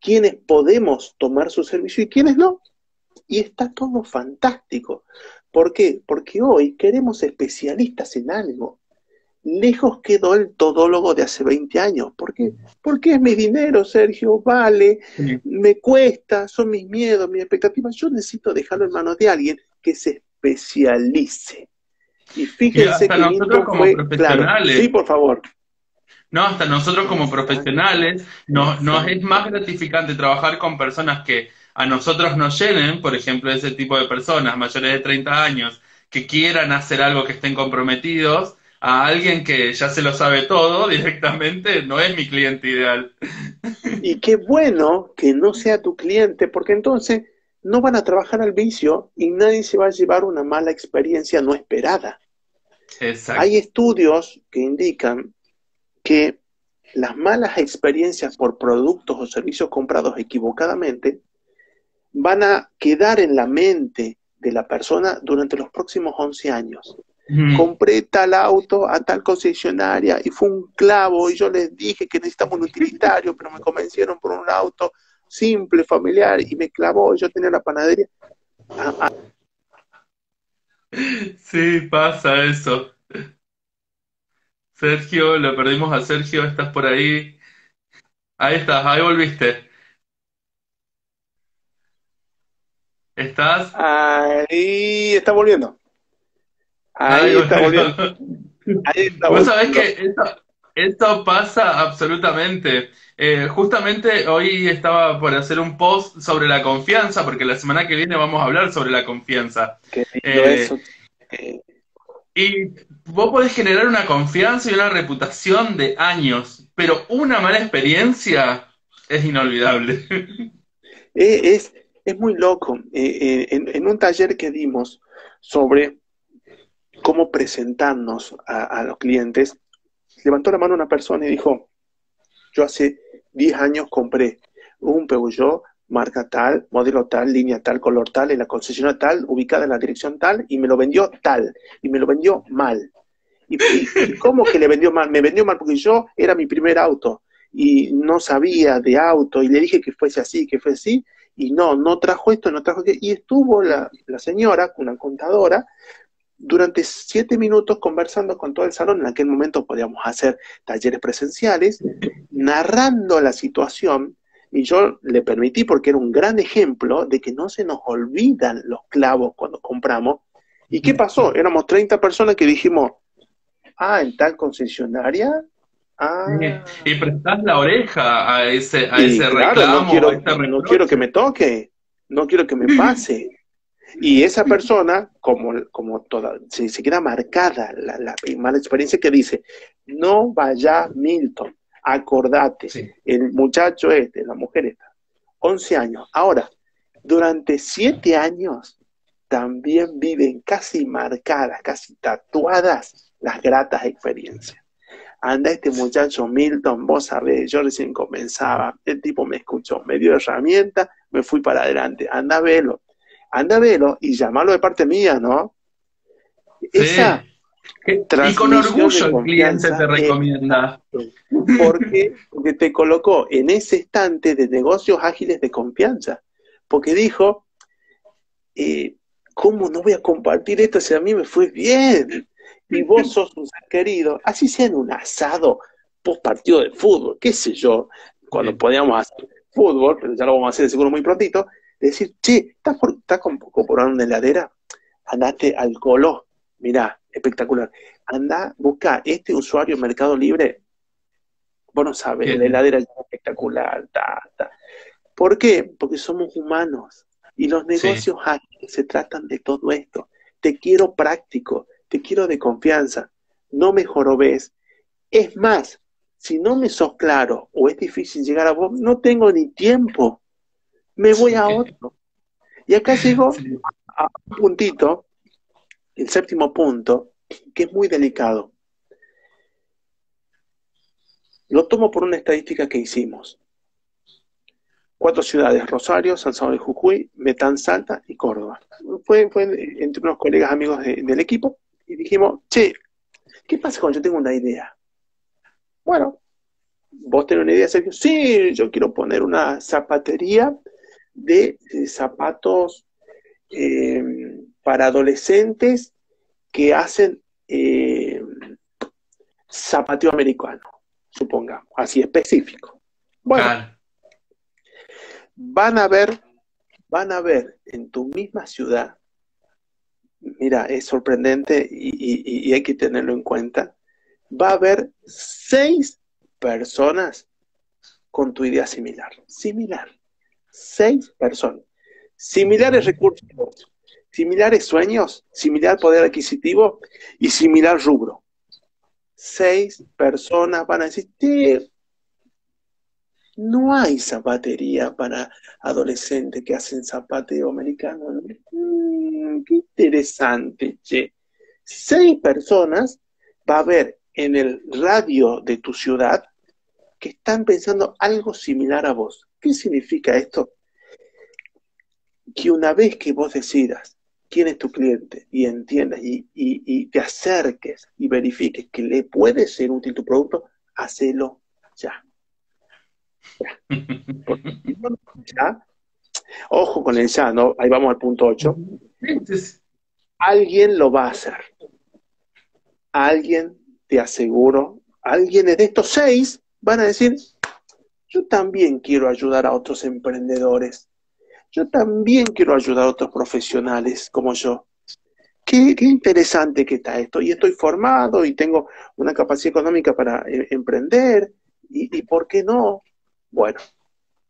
quiénes podemos tomar su servicio y quiénes no. Y está todo fantástico. ¿Por qué? Porque hoy queremos especialistas en algo. Lejos quedó el todólogo de hace 20 años. ¿Por qué? Porque es mi dinero, Sergio, vale, me cuesta, son mis miedos, mis expectativas. Yo necesito dejarlo en manos de alguien que se especialice. Y fíjense que nosotros como profesionales, Sí, por favor. No, hasta nosotros como profesionales nos, nos es más gratificante trabajar con personas que a nosotros nos llenen, por ejemplo, ese tipo de personas mayores de 30 años que quieran hacer algo que estén comprometidos, a alguien que ya se lo sabe todo directamente, no es mi cliente ideal. Y qué bueno que no sea tu cliente, porque entonces no van a trabajar al vicio y nadie se va a llevar una mala experiencia no esperada. Hay estudios que indican que las malas experiencias por productos o servicios comprados equivocadamente van a quedar en la mente de la persona durante los próximos 11 años. Compré tal auto a tal concesionaria y fue un clavo y yo les dije que necesitamos un utilitario, pero me convencieron por un auto simple, familiar, y me clavó, yo tenía la panadería. Ah, ah. Sí, pasa eso. Sergio, lo perdimos a Sergio, estás por ahí. Ahí estás, ahí volviste. ¿Estás? Ahí está volviendo. Ahí, está volviendo. Ahí está Vos sabés que esto, esto pasa absolutamente. Eh, justamente hoy estaba por hacer un post sobre la confianza, porque la semana que viene vamos a hablar sobre la confianza. Eh, y vos podés generar una confianza y una reputación de años, pero una mala experiencia es inolvidable. Eh, es, es muy loco. En, un taller que dimos sobre cómo presentarnos a, a los clientes, levantó la mano una persona y dijo, yo hace 10 años compré un Peugeot marca tal, modelo tal, línea tal, color tal, en la concesión tal, ubicada en la dirección tal, y me lo vendió tal, y me lo vendió mal. ¿Y, cómo que le vendió mal? Me vendió mal porque yo era mi primer auto y no sabía de auto y le dije que fuese así, que fuese así, y no, no trajo esto, no trajo aquello. Y estuvo la, la señora, una contadora, durante siete minutos conversando con todo el salón, en aquel momento podíamos hacer talleres presenciales, narrando la situación, y yo le permití porque era un gran ejemplo de que no se nos olvidan los clavos cuando compramos. ¿Y qué pasó? Éramos 30 personas que dijimos, ah, en tal concesionaria. Ah. Y prestás la oreja a ese, a ese reclamo. No quiero, no quiero que me toque, no quiero que me pase. Y esa persona, como, como toda, se, queda marcada la, la, mala experiencia que dice, no vaya Milton, acordate, el muchacho este, la mujer esta, 11 años. Ahora, durante 7 años también viven casi marcadas, casi tatuadas las gratas experiencias. Anda este muchacho Milton, vos sabés, yo recién comenzaba, el tipo me escuchó, me dio herramienta, me fui para adelante, anda velo, anda velo y llamarlo de parte mía, ¿no? Esa y con orgullo el cliente te recomienda. Porque, porque te colocó en ese estante de negocios ágiles de confianza. Porque dijo, eh, ¿cómo no voy a compartir esto si a mí me fue bien? Y vos sos un ser querido, así sea en un asado post partido de fútbol, qué sé yo, cuando podíamos hacer fútbol, pero ya lo vamos a hacer seguro muy prontito, decir, che, ¿estás, por, estás una heladera? Andate al color, mirá, espectacular. Anda, busca este usuario en Mercado Libre. Vos no sabes, la heladera es espectacular. ¿Por qué? Porque somos humanos y los negocios se tratan de todo esto. Te quiero práctico, te quiero de confianza, no me jorobes. Es más, si no me sos claro o es difícil llegar a vos, no tengo ni tiempo. Me voy a otro. Y acá llego a un puntito el séptimo punto, que es muy delicado. Lo tomo por una estadística que hicimos. Cuatro ciudades, Rosario, San Salvador de Jujuy, Metán Salta y Córdoba. Fue, entre unos colegas amigos del equipo y dijimos, che, ¿qué pasa cuando yo tengo una idea? Bueno, vos tenés una idea, Sergio. Sí, yo quiero poner una zapatería de, zapatos eh, para adolescentes que hacen eh, zapateo americano, supongamos, así específico. Bueno, van a ver, van a ver en tu misma ciudad, mira, es sorprendente y, y hay que tenerlo en cuenta, va a haber seis personas con tu idea similar, similar, seis personas, similares recursos similares sueños, similar poder adquisitivo y similar rubro. Seis personas van a decir, no hay zapatería para adolescentes que hacen zapateo americano. Mm, qué interesante, che. Seis personas va a haber en el radio de tu ciudad que están pensando algo similar a vos. ¿Qué significa esto? Que una vez que vos decidas quién es tu cliente y entiendas y, te acerques y verifiques que le puede ser útil tu producto, hacelo ya. Ya. Ojo con el ya, ¿no? Ahí vamos al punto 8. Alguien lo va a hacer. Alguien, te aseguro, alguien de estos seis van a decir, yo también quiero ayudar a otros emprendedores yo también quiero ayudar a otros profesionales como yo. Qué, interesante que está esto. Y estoy formado y tengo una capacidad económica para eh, emprender. Y, por qué no? Bueno,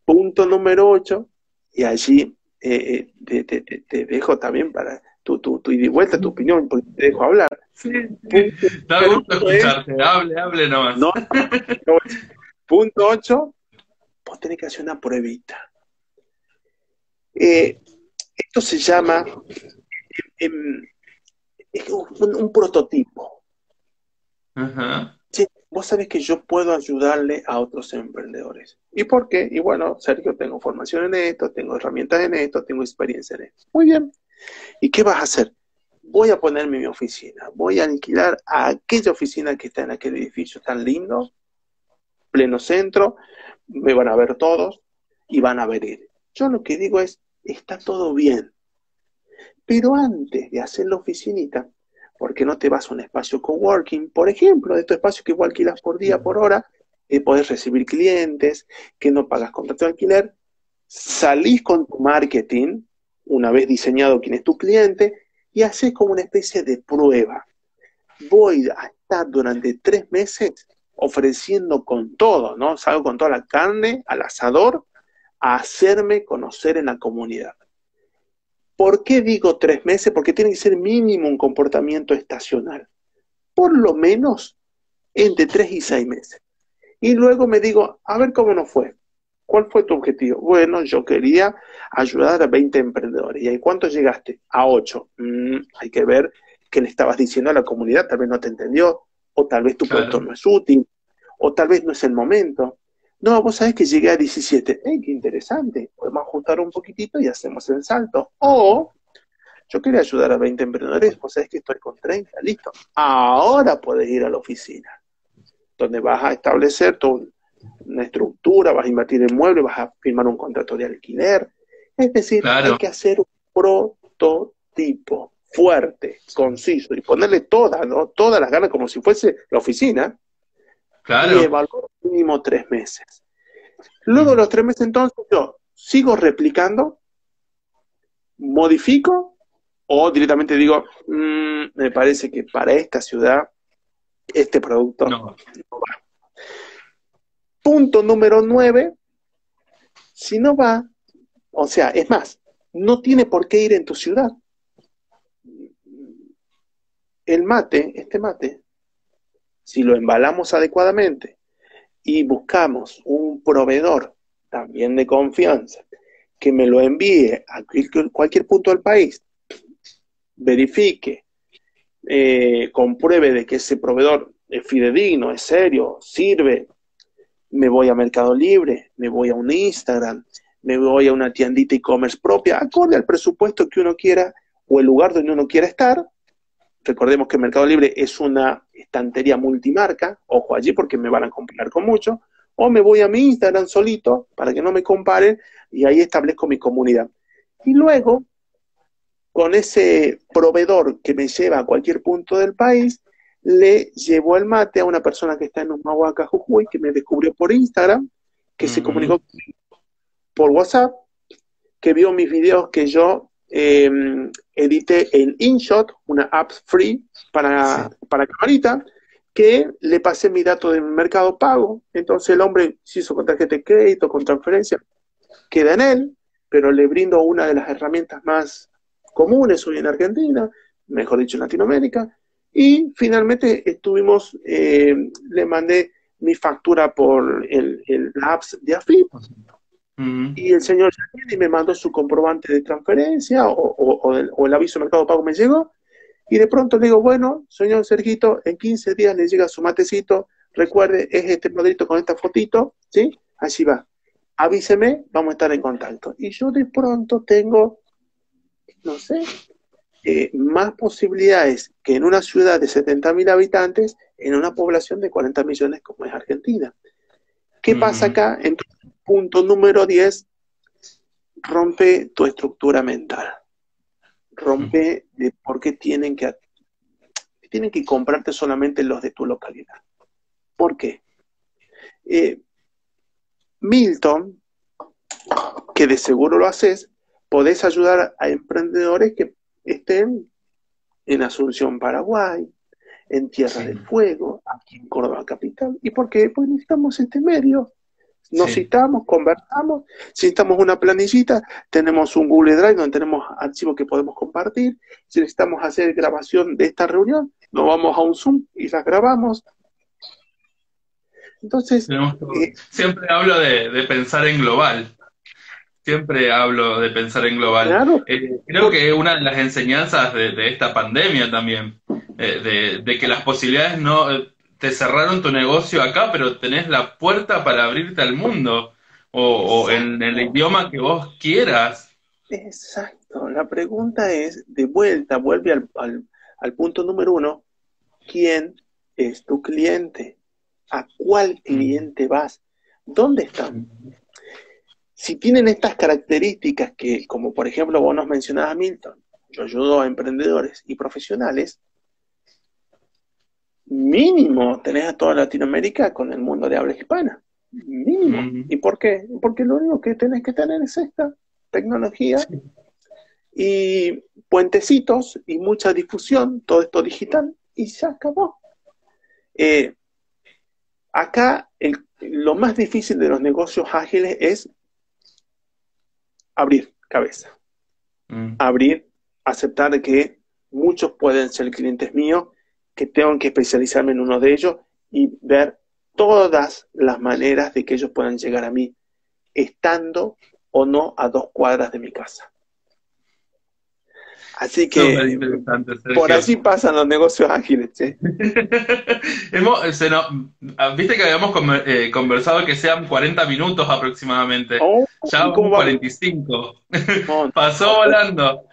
punto número 8. Y allí eh, eh, te, dejo también para tu, tu, tu y vuelta, tu opinión, te dejo hablar. Sí, da gusto escucharte. hable, hable nomás. punto 8. Vos tenés que hacer una pruebita eh, esto se llama em, un, prototipo. vos sabés que yo puedo ayudarle a otros emprendedores. ¿Y por qué? Y bueno, Sergio, tengo formación en esto, tengo herramientas en esto, tengo experiencia en esto. Muy bien. ¿Y qué vas a hacer? Voy a ponerme mi oficina, voy a alquilar a aquella oficina que está en aquel edificio tan lindo, pleno centro, me van a ver todos y van a venir. Yo lo que digo es, está todo bien. Pero antes de hacer la oficinita, ¿por qué no te vas a un espacio coworking? Por ejemplo, de estos espacios que igual alquilas por día, por hora, y podés recibir clientes, que no pagas contrato de alquiler, salís con tu marketing, una vez diseñado quién es tu cliente, y haces como una especie de prueba. Voy a estar durante tres meses ofreciendo con todo, ¿no? Salgo con toda la carne al asador a hacerme conocer en la comunidad. ¿Por qué digo tres meses? Porque tiene que ser mínimo un comportamiento estacional. Por lo menos entre tres y seis meses. Y luego me digo, a ver cómo nos fue. ¿Cuál fue tu objetivo? Bueno, yo quería ayudar a 20 emprendedores. ¿Y ahí cuánto llegaste? A 8. Mm, hay que ver qué le estabas diciendo a la comunidad. Tal vez no te entendió, o tal vez tu producto no es útil, o tal vez no es el momento. No, vos sabés que llegué a 17. ¡Ey, qué interesante! Podemos ajustar un poquitito y hacemos el salto. O yo quería ayudar a 20 emprendedores, vos sabés que estoy con 30, listo. Ahora puedes ir a la oficina, donde vas a establecer tu una estructura, vas a invertir en muebles, vas a firmar un contrato de alquiler. Es decir, hay que hacer un prototipo fuerte, conciso, y ponerle todas, ¿no? Todas las ganas como si fuese la oficina. Claro. Y evaluar mínimo tres meses. Luego de los tres meses, entonces, yo sigo replicando, modifico, o directamente digo, mm, me parece que para esta ciudad, este producto no va. Punto número nueve, si no va, o sea, es más, no tiene por qué ir en tu ciudad. El mate, este mate, si lo embalamos adecuadamente y buscamos un proveedor también de confianza que me lo envíe a cualquier punto del país, verifique, eh, compruebe de que ese proveedor es fidedigno, es serio, sirve, me voy a Mercado Libre, me voy a un Instagram, me voy a una tiendita e-commerce propia, acorde al presupuesto que uno quiera o el lugar donde uno quiera estar. Recordemos que Mercado Libre es una estantería multimarca, ojo allí porque me van a comparar con mucho, o me voy a mi Instagram solito para que no me comparen y ahí establezco mi comunidad. Y luego, con ese proveedor que me lleva a cualquier punto del país, le llevó el mate a una persona que está en Humahuaca, Jujuy, que me descubrió por Instagram, que se comunicó por WhatsApp, que vio mis videos que yo em, edité en InShot, una app free para, para camarita, que le pasé mi dato de mercado pago. Entonces el hombre se hizo con tarjeta de crédito, con transferencia, queda en él, pero le brindo una de las herramientas más comunes hoy en Argentina, mejor dicho en Latinoamérica, y finalmente estuvimos, eh, le mandé mi factura por el, el apps de AFIP. Y el señor y me mandó su comprobante de transferencia o, el, aviso de mercado pago me llegó. Y de pronto le digo, bueno, señor Sergito, en 15 días le llega su matecito. Recuerde, es este modelito con esta fotito, ¿sí? Así va. Avíseme, vamos a estar en contacto. Y yo de pronto tengo, no sé, eh, más posibilidades que en una ciudad de 70.000 habitantes en una población de 40 millones como es Argentina. ¿Qué pasa acá? En punto número 10, rompe tu estructura mental. Rompe de por qué tienen que, tienen que comprarte solamente los de tu localidad. ¿Por qué? Eh, Milton, que de seguro lo haces, podés ayudar a emprendedores que estén en Asunción, Paraguay, en Tierra del Fuego, aquí en Córdoba Capital. ¿Y por qué? Pues necesitamos este medio. Nos citamos, conversamos, si necesitamos una planillita, tenemos un Google Drive donde tenemos archivos que podemos compartir. Si necesitamos hacer grabación de esta reunión, nos vamos a un Zoom y la grabamos. Entonces, eh, siempre hablo de pensar en global. Siempre hablo de pensar en global. Eh, creo que una de las enseñanzas de, esta pandemia también, eh, de, que las posibilidades no eh, te cerraron tu negocio acá, pero tenés la puerta para abrirte al mundo o, en el idioma que vos quieras. Exacto. La pregunta es, de vuelta, vuelve al, al punto número uno, ¿quién es tu cliente? ¿A cuál mm. cliente vas? ¿Dónde están? Si tienen estas características que, como por ejemplo vos nos mencionabas, Milton, yo ayudo a emprendedores y profesionales, mínimo tenés a toda Latinoamérica con el mundo de habla hispana. Mínimo. ¿Y por qué? Porque lo único que tenés que tener es esta tecnología y puentecitos y mucha difusión, todo esto digital, y se acabó. Eh, acá lo más difícil de los negocios ágiles es abrir cabeza. mm. abrir, aceptar que muchos pueden ser clientes míos, que tengo que especializarme en uno de ellos y ver todas las maneras de que ellos puedan llegar a mí, estando o no a dos cuadras de mi casa. Así que por así pasan los negocios ágiles. Viste que habíamos eh, conversado que sean 40 minutos aproximadamente. Oh, ya vamos 45. Pasó volando.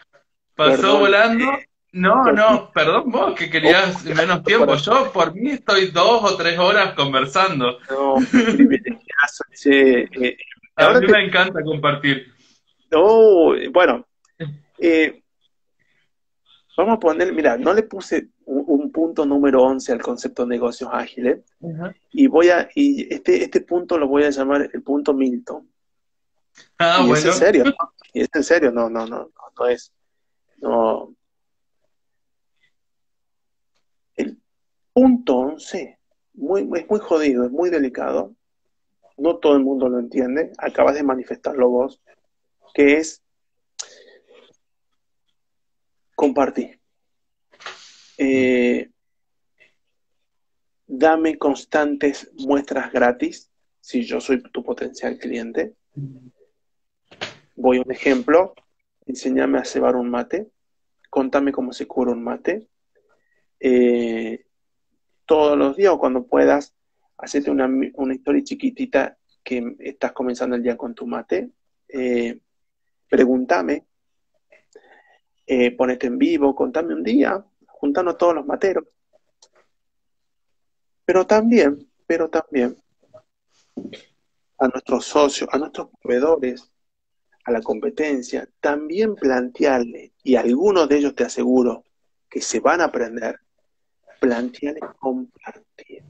Pasó volando. No, no, perdón vos que querías oh, menos tiempo. Yo por mí estoy dos o tres horas conversando. No, eh, a mí me encanta compartir. No, bueno, eh, Vamos a poner, mira, no le puse un, punto número 11 al concepto de negocios ágiles y voy a, y este, este punto lo voy a llamar el punto Milton. Ah, y bueno. es en serio, y es en serio, no, no, no, no, es, no. El punto 11 muy, es muy jodido, es muy delicado, no todo el mundo lo entiende, acabas de manifestarlo vos, que es compartir. Eh, dame constantes muestras gratis si yo soy tu potencial cliente. Voy a un ejemplo. Enséñame a cebar un mate. Contame cómo se cura un mate. Eh, todos los días o cuando puedas, hacete una, historia chiquitita que estás comenzando el día con tu mate. Eh, pregúntame eh, ponete en vivo, contame un día, juntando todos los materos. Pero también, pero también a nuestros socios, a nuestros proveedores, a la competencia, también plantearle, y algunos de ellos te aseguro que se van a aprender, plantearle compartir,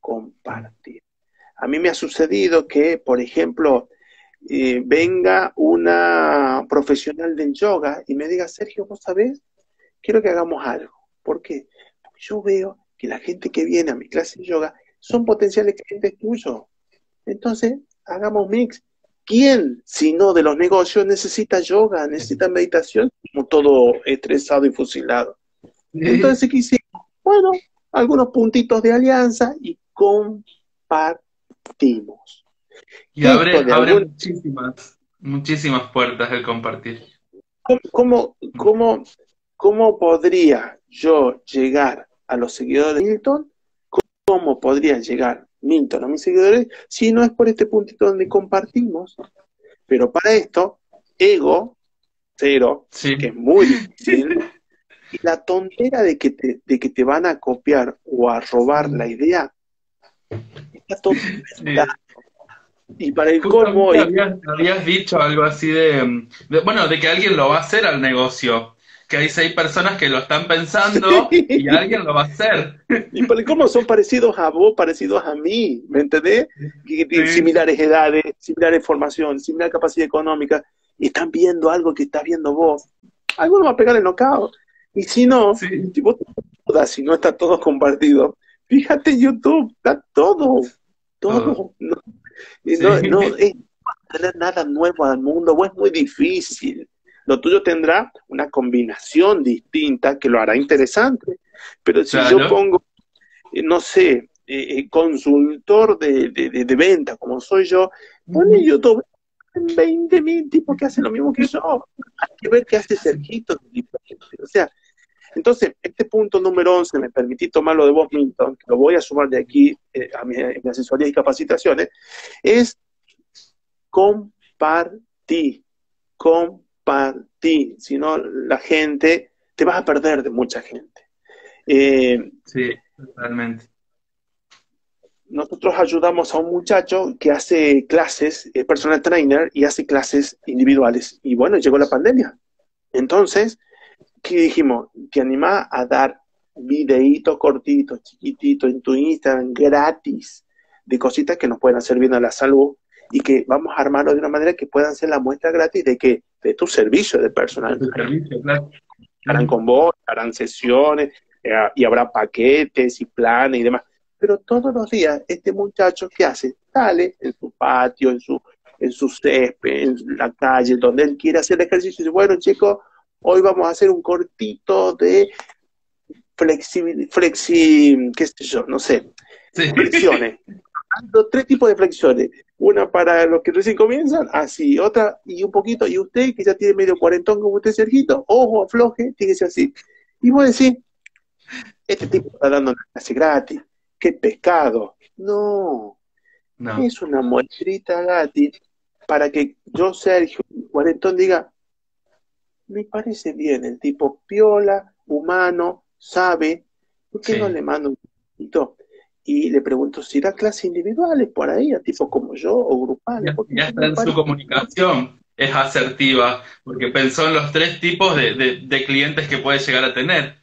compartir. A mí me ha sucedido que, por ejemplo, venga una profesional del yoga y me diga, Sergio, vos sabés, quiero que hagamos algo. ¿Por qué? Porque yo veo que la gente que viene a mi clase de yoga son potenciales clientes tuyos. Entonces, hagamos mix. ¿Quién, si no de los negocios, necesita yoga, necesita meditación, como todo estresado y fusilado? Entonces, ¿qué hicimos? Bueno, algunos puntitos de alianza y compartimos. Y abre, abre muchísimas, muchísimas puertas el compartir. ¿Cómo, cómo, cómo, podría yo llegar a los seguidores de Milton? ¿Cómo podría llegar Milton a mis seguidores si no es por este puntito donde compartimos? Pero para esto, ego, cero, que es muy difícil, y la tontera de que, te, de que te van a copiar o a robar la idea, está todo y para el colmo. Habías, dicho algo así de, Bueno, de que alguien lo va a hacer al negocio. Que hay seis personas que lo están pensando y alguien lo va a hacer. Y para el colmo son parecidos a vos, parecidos a mí, ¿me entendés? Similares edades, similares formación, similar capacidad económica. Y están viendo algo que estás viendo vos. Alguno va a pegar el knockout. Y si no, si vos si no está todo compartido, fíjate YouTube, está todo. Todo. No, no es tener nada nuevo al mundo, o es muy difícil. Lo tuyo tendrá una combinación distinta que lo hará interesante. Pero si yo pongo, eh, no sé, eh, eh, consultor de, de, venta, como soy yo, pone YouTube 20 mil tipos que hacen lo mismo que yo. Hay que ver qué hace Sergito O sea, entonces, este punto número 11, me permití tomarlo de vos, Milton, que lo voy a sumar de aquí eh, a, mi, asesoría y capacitaciones, es compartir, compartir, si no la gente, te vas a perder de mucha gente. Eh, sí, totalmente. Nosotros ayudamos a un muchacho que hace clases, es personal trainer, y hace clases individuales. Y bueno, llegó la pandemia. Entonces, ¿qué dijimos? Te animás a dar videitos cortitos, chiquititos en tu Instagram gratis de cositas que nos puedan hacer bien a la salud y que vamos a armarlo de una manera que puedan ser la muestra gratis de que de tu servicio de personal. Harán con vos, harán sesiones eh, y habrá paquetes y planes y demás. Pero todos los días este muchacho ¿qué hace? Sale en su patio, en su en su césped, en la calle, donde él quiere hacer ejercicio. Y dice, bueno, chicos, hoy vamos a hacer un cortito de flexibilidad, flexi, qué sé yo, no sé, flexiones. Tres tipos de flexiones. Una para los que recién comienzan, así, otra y un poquito, y usted que ya tiene medio cuarentón como usted, Sergito, ojo, afloje, ser así. Y vos decís, este tipo está dando una clase gratis, qué pescado. No, es una muestrita gratis para que yo, Sergio, cuarentón, diga, me parece bien, el tipo piola, humano, sabe, ¿por qué no le mando un poquito? Y le pregunto si da clases individuales por ahí, a tipo como yo, o grupales. Ya, está en su comunicación, es asertiva, porque pensó en los tres tipos de, clientes que puede llegar a tener.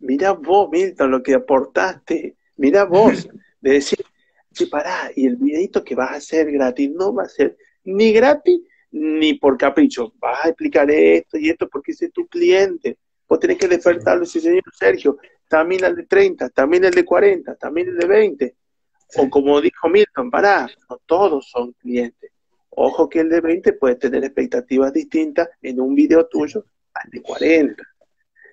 Mirá vos, Milton, lo que aportaste. Mirá vos, de decir, sí, pará, y el videito que vas a hacer gratis no va a ser ni gratis ni por capricho. Vas a explicar esto y esto porque ese es tu cliente. Vos tenés que despertarlo ese señor Sergio, también el de 30, también el de 40, también el de 20. O como dijo Milton, pará, no todos son clientes. Ojo que el de 20 puede tener expectativas distintas en un video tuyo al de 40.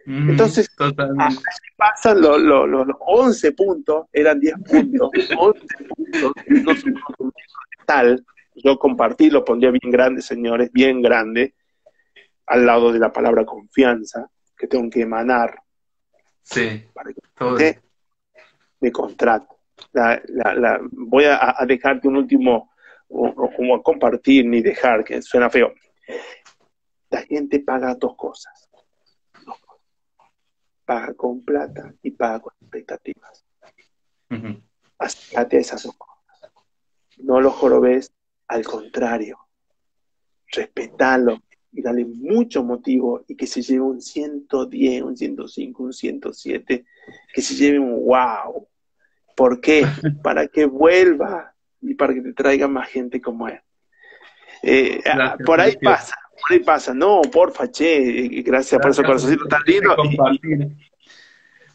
Mm, Entonces, así pasan los, los, 11 puntos, eran 10 puntos, 11 puntos, no son tal. Yo compartí, lo pondría bien grande, señores, bien grande, al lado de la palabra confianza, que tengo que emanar sí, para que mi contrato. La, la, voy a, dejarte un último, como a compartir ni dejar, que suena feo. La gente paga dos cosas. Paga con plata y paga con expectativas. Uh a esas dos cosas. No lo jorobes, al contrario. Respetalo, y dale mucho motivo y que se lleve un 110, un 105, un 107, que se lleve un wow. ¿Por qué? Para que vuelva y para que te traiga más gente como él. Eh, ah, por ahí pasa, por ahí pasa. No, porfa, che, gracias, por eso corazoncito tan lindo.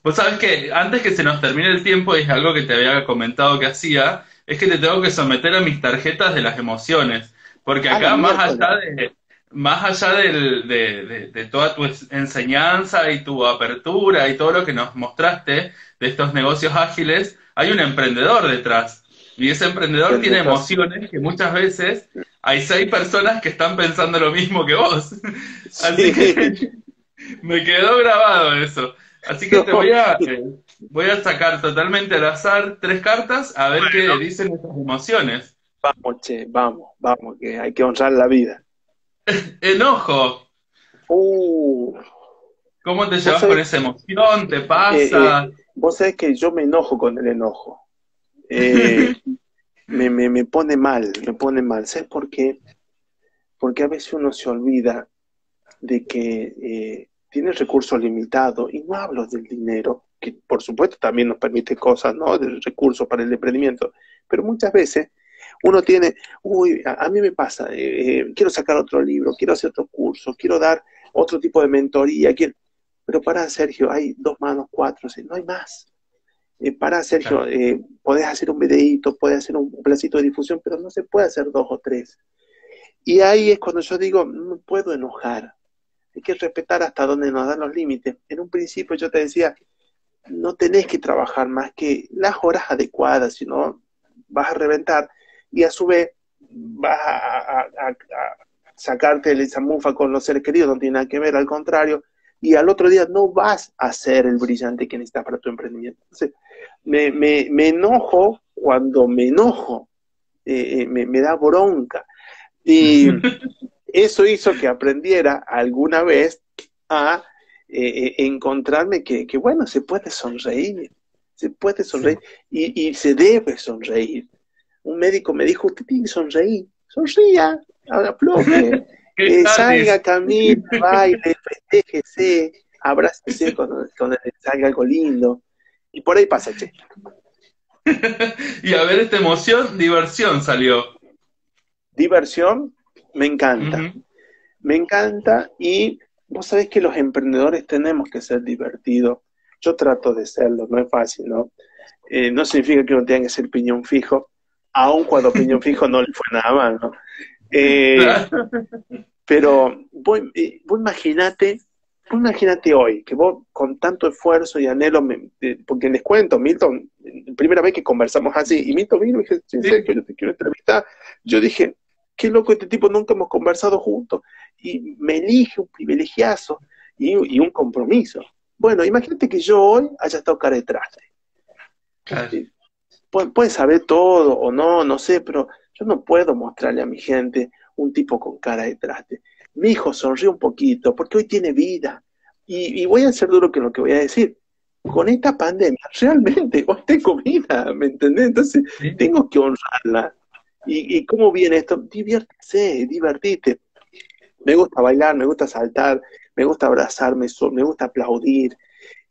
Vos sabés que antes que se nos termine el tiempo, es algo que te había comentado que hacía, es que te tengo que someter a mis tarjetas de las emociones. Porque acá, más allá de, más allá de, toda tu enseñanza y tu apertura y todo lo que nos mostraste de estos negocios ágiles, hay un emprendedor detrás. Y ese emprendedor tiene emociones que muchas veces hay seis personas que están pensando lo mismo que vos. Así que me quedó grabado eso. Así que te voy a, eh, voy a sacar totalmente al azar tres cartas a ver qué dicen esas emociones. Vamos, che, vamos, vamos, que hay que honrar la vida. Enojo. Uh. ¿Cómo te llevas con esa emoción? ¿Te pasa? Eh, eh, vos sabés que yo me enojo con el enojo. Eh, me, me, pone mal, me pone mal. ¿Sabes por qué? Porque a veces uno se olvida de que tiene recursos limitados, y no hablo del dinero, que por supuesto también nos permite cosas, ¿no? De recursos para el emprendimiento, pero muchas veces uno tiene, uy, a, mí me pasa, eh, eh, quiero sacar otro libro, quiero hacer otro curso, quiero dar otro tipo de mentoría, quiero... pero para Sergio, hay dos manos, cuatro, no hay más. Eh, para Sergio, podés hacer un videíto, podés hacer un, placito de difusión, pero no se puede hacer dos o tres. Y ahí es cuando yo digo, no puedo enojar, hay que respetar hasta donde nos dan los límites. En un principio yo te decía, no tenés que trabajar más que las horas adecuadas, sino vas a reventar y a su vez vas a, sacarte esa mufa con los seres queridos, no tiene nada que ver, al contrario, y al otro día no vas a ser el brillante que necesitas para tu emprendimiento. Entonces, me, me, me enojo cuando me enojo, eh, eh, me, me, da bronca. Y eso hizo que aprendiera alguna vez a eh, encontrarme que, que, bueno, se puede sonreír, se puede sonreír y, y se debe sonreír un médico me dijo, usted tiene que sonreír, sonría, afloje, eh, salga, camine, baile, festejese, abrácese cuando, cuando salga algo lindo. Y por ahí pasa, che. y a ver, esta emoción, diversión salió. Diversión, me encanta. Me encanta y vos sabés que los emprendedores tenemos que ser divertidos. Yo trato de serlo, no es fácil, ¿no? Eh, no significa que uno tenga que ser piñón fijo, aun cuando opinión fijo no le fue nada mal, ¿no? Eh, pero vos, eh, vos imaginate, vos imaginate hoy, que vos con tanto esfuerzo y anhelo, me- eh, porque les cuento, Milton, primera vez que conversamos así, y Milton vino y "Sí, Sí. Sergio, yo te quiero entrevistar. Yo dije, qué loco este tipo, nunca hemos conversado juntos, y me elige un privilegiazo y, y un compromiso. Bueno, imagínate que yo hoy haya estado cara detrás. Claro. Puede, puede saber todo o no, no sé, pero yo no puedo mostrarle a mi gente un tipo con cara de traste. Mi hijo sonríe un poquito porque hoy tiene vida. Y, y voy a ser duro con lo que voy a decir. Con esta pandemia, realmente hoy tengo vida, ¿me entendés? Entonces, Sí. tengo que honrarla. ¿Y, y cómo viene esto? Diviértese, divertite. Me gusta bailar, me gusta saltar, me gusta abrazarme, so- me gusta aplaudir,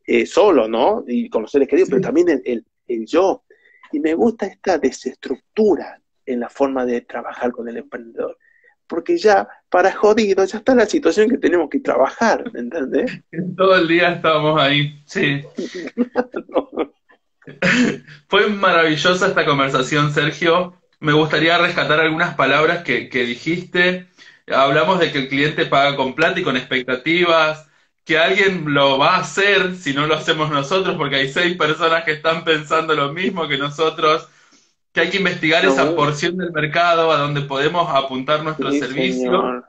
eh, solo, ¿no? Y con los seres queridos, Sí. pero también el, el- el yo. Y me gusta esta desestructura en la forma de trabajar con el emprendedor. Porque ya, para jodido, ya está la situación que tenemos que trabajar, ¿me entendés? Todo el día estábamos ahí. Sí. Fue maravillosa esta conversación, Sergio. Me gustaría rescatar algunas palabras que, que dijiste. Hablamos de que el cliente paga con plata y con expectativas, que alguien lo va a hacer si no lo hacemos nosotros, porque hay seis personas que están pensando lo mismo que nosotros, que hay que investigar No, esa porción del mercado a donde podemos apuntar nuestro Sí, servicio señor.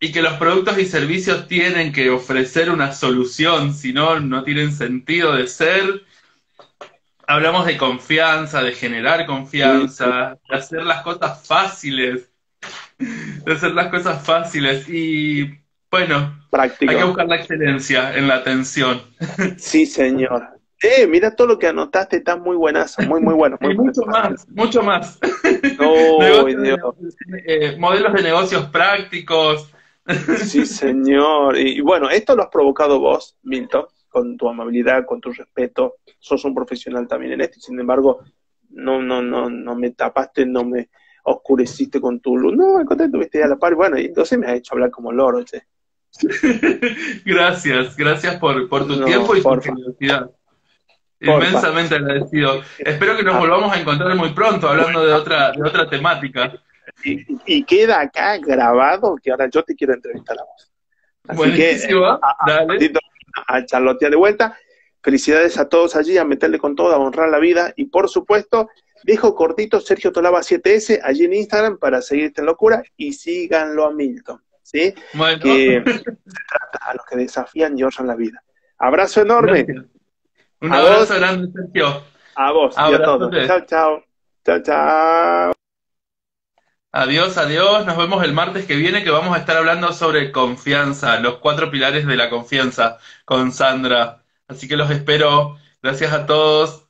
y que los productos y servicios tienen que ofrecer una solución, si no, no tienen sentido de ser. Hablamos de confianza, de generar confianza, de hacer las cosas fáciles, de hacer las cosas fáciles y bueno, Práctico. hay que buscar la excelencia en la atención. Sí, señor. Eh, mira todo lo que anotaste, está muy buenazo, muy, muy bueno. Muy Y mucho más, mucho más. No, Dios. eh, modelos de negocios prácticos. Sí, señor. Y, y bueno, esto lo has provocado vos, Milton, con tu amabilidad, con tu respeto. Sos un profesional también en esto, sin embargo, no, no, no, no me tapaste, no me oscureciste con tu luz. No, al contrario, estuviste a la par. Bueno, y entonces me has hecho hablar como loro, che. Gracias, gracias por, por tu No, tiempo y tu porfa. generosidad. Porfa. Inmensamente agradecido. Espero que nos volvamos a encontrar muy pronto hablando de otra, de otra temática. Y, y queda acá grabado que ahora yo te quiero entrevistar a vos. Así Buenísimo, que, a- a- a charlotear de vuelta. Felicidades a todos allí, a meterle con todo, a honrar la vida. Y por supuesto, dejo cortito Sergio Tolaba 7S allí en Instagram para seguir esta locura y síganlo a Milton. ¿sí? Bueno, Que se trata a los que desafían y honran la vida. Abrazo enorme gracias. Un A abrazo vos. grande, Sergio. a vos y a todos. Chao, chao. Chao, chao. Adiós, adiós. Nos vemos el martes que viene que vamos a estar hablando sobre confianza, los cuatro pilares de la confianza con Sandra. Así que los espero. Gracias a todos.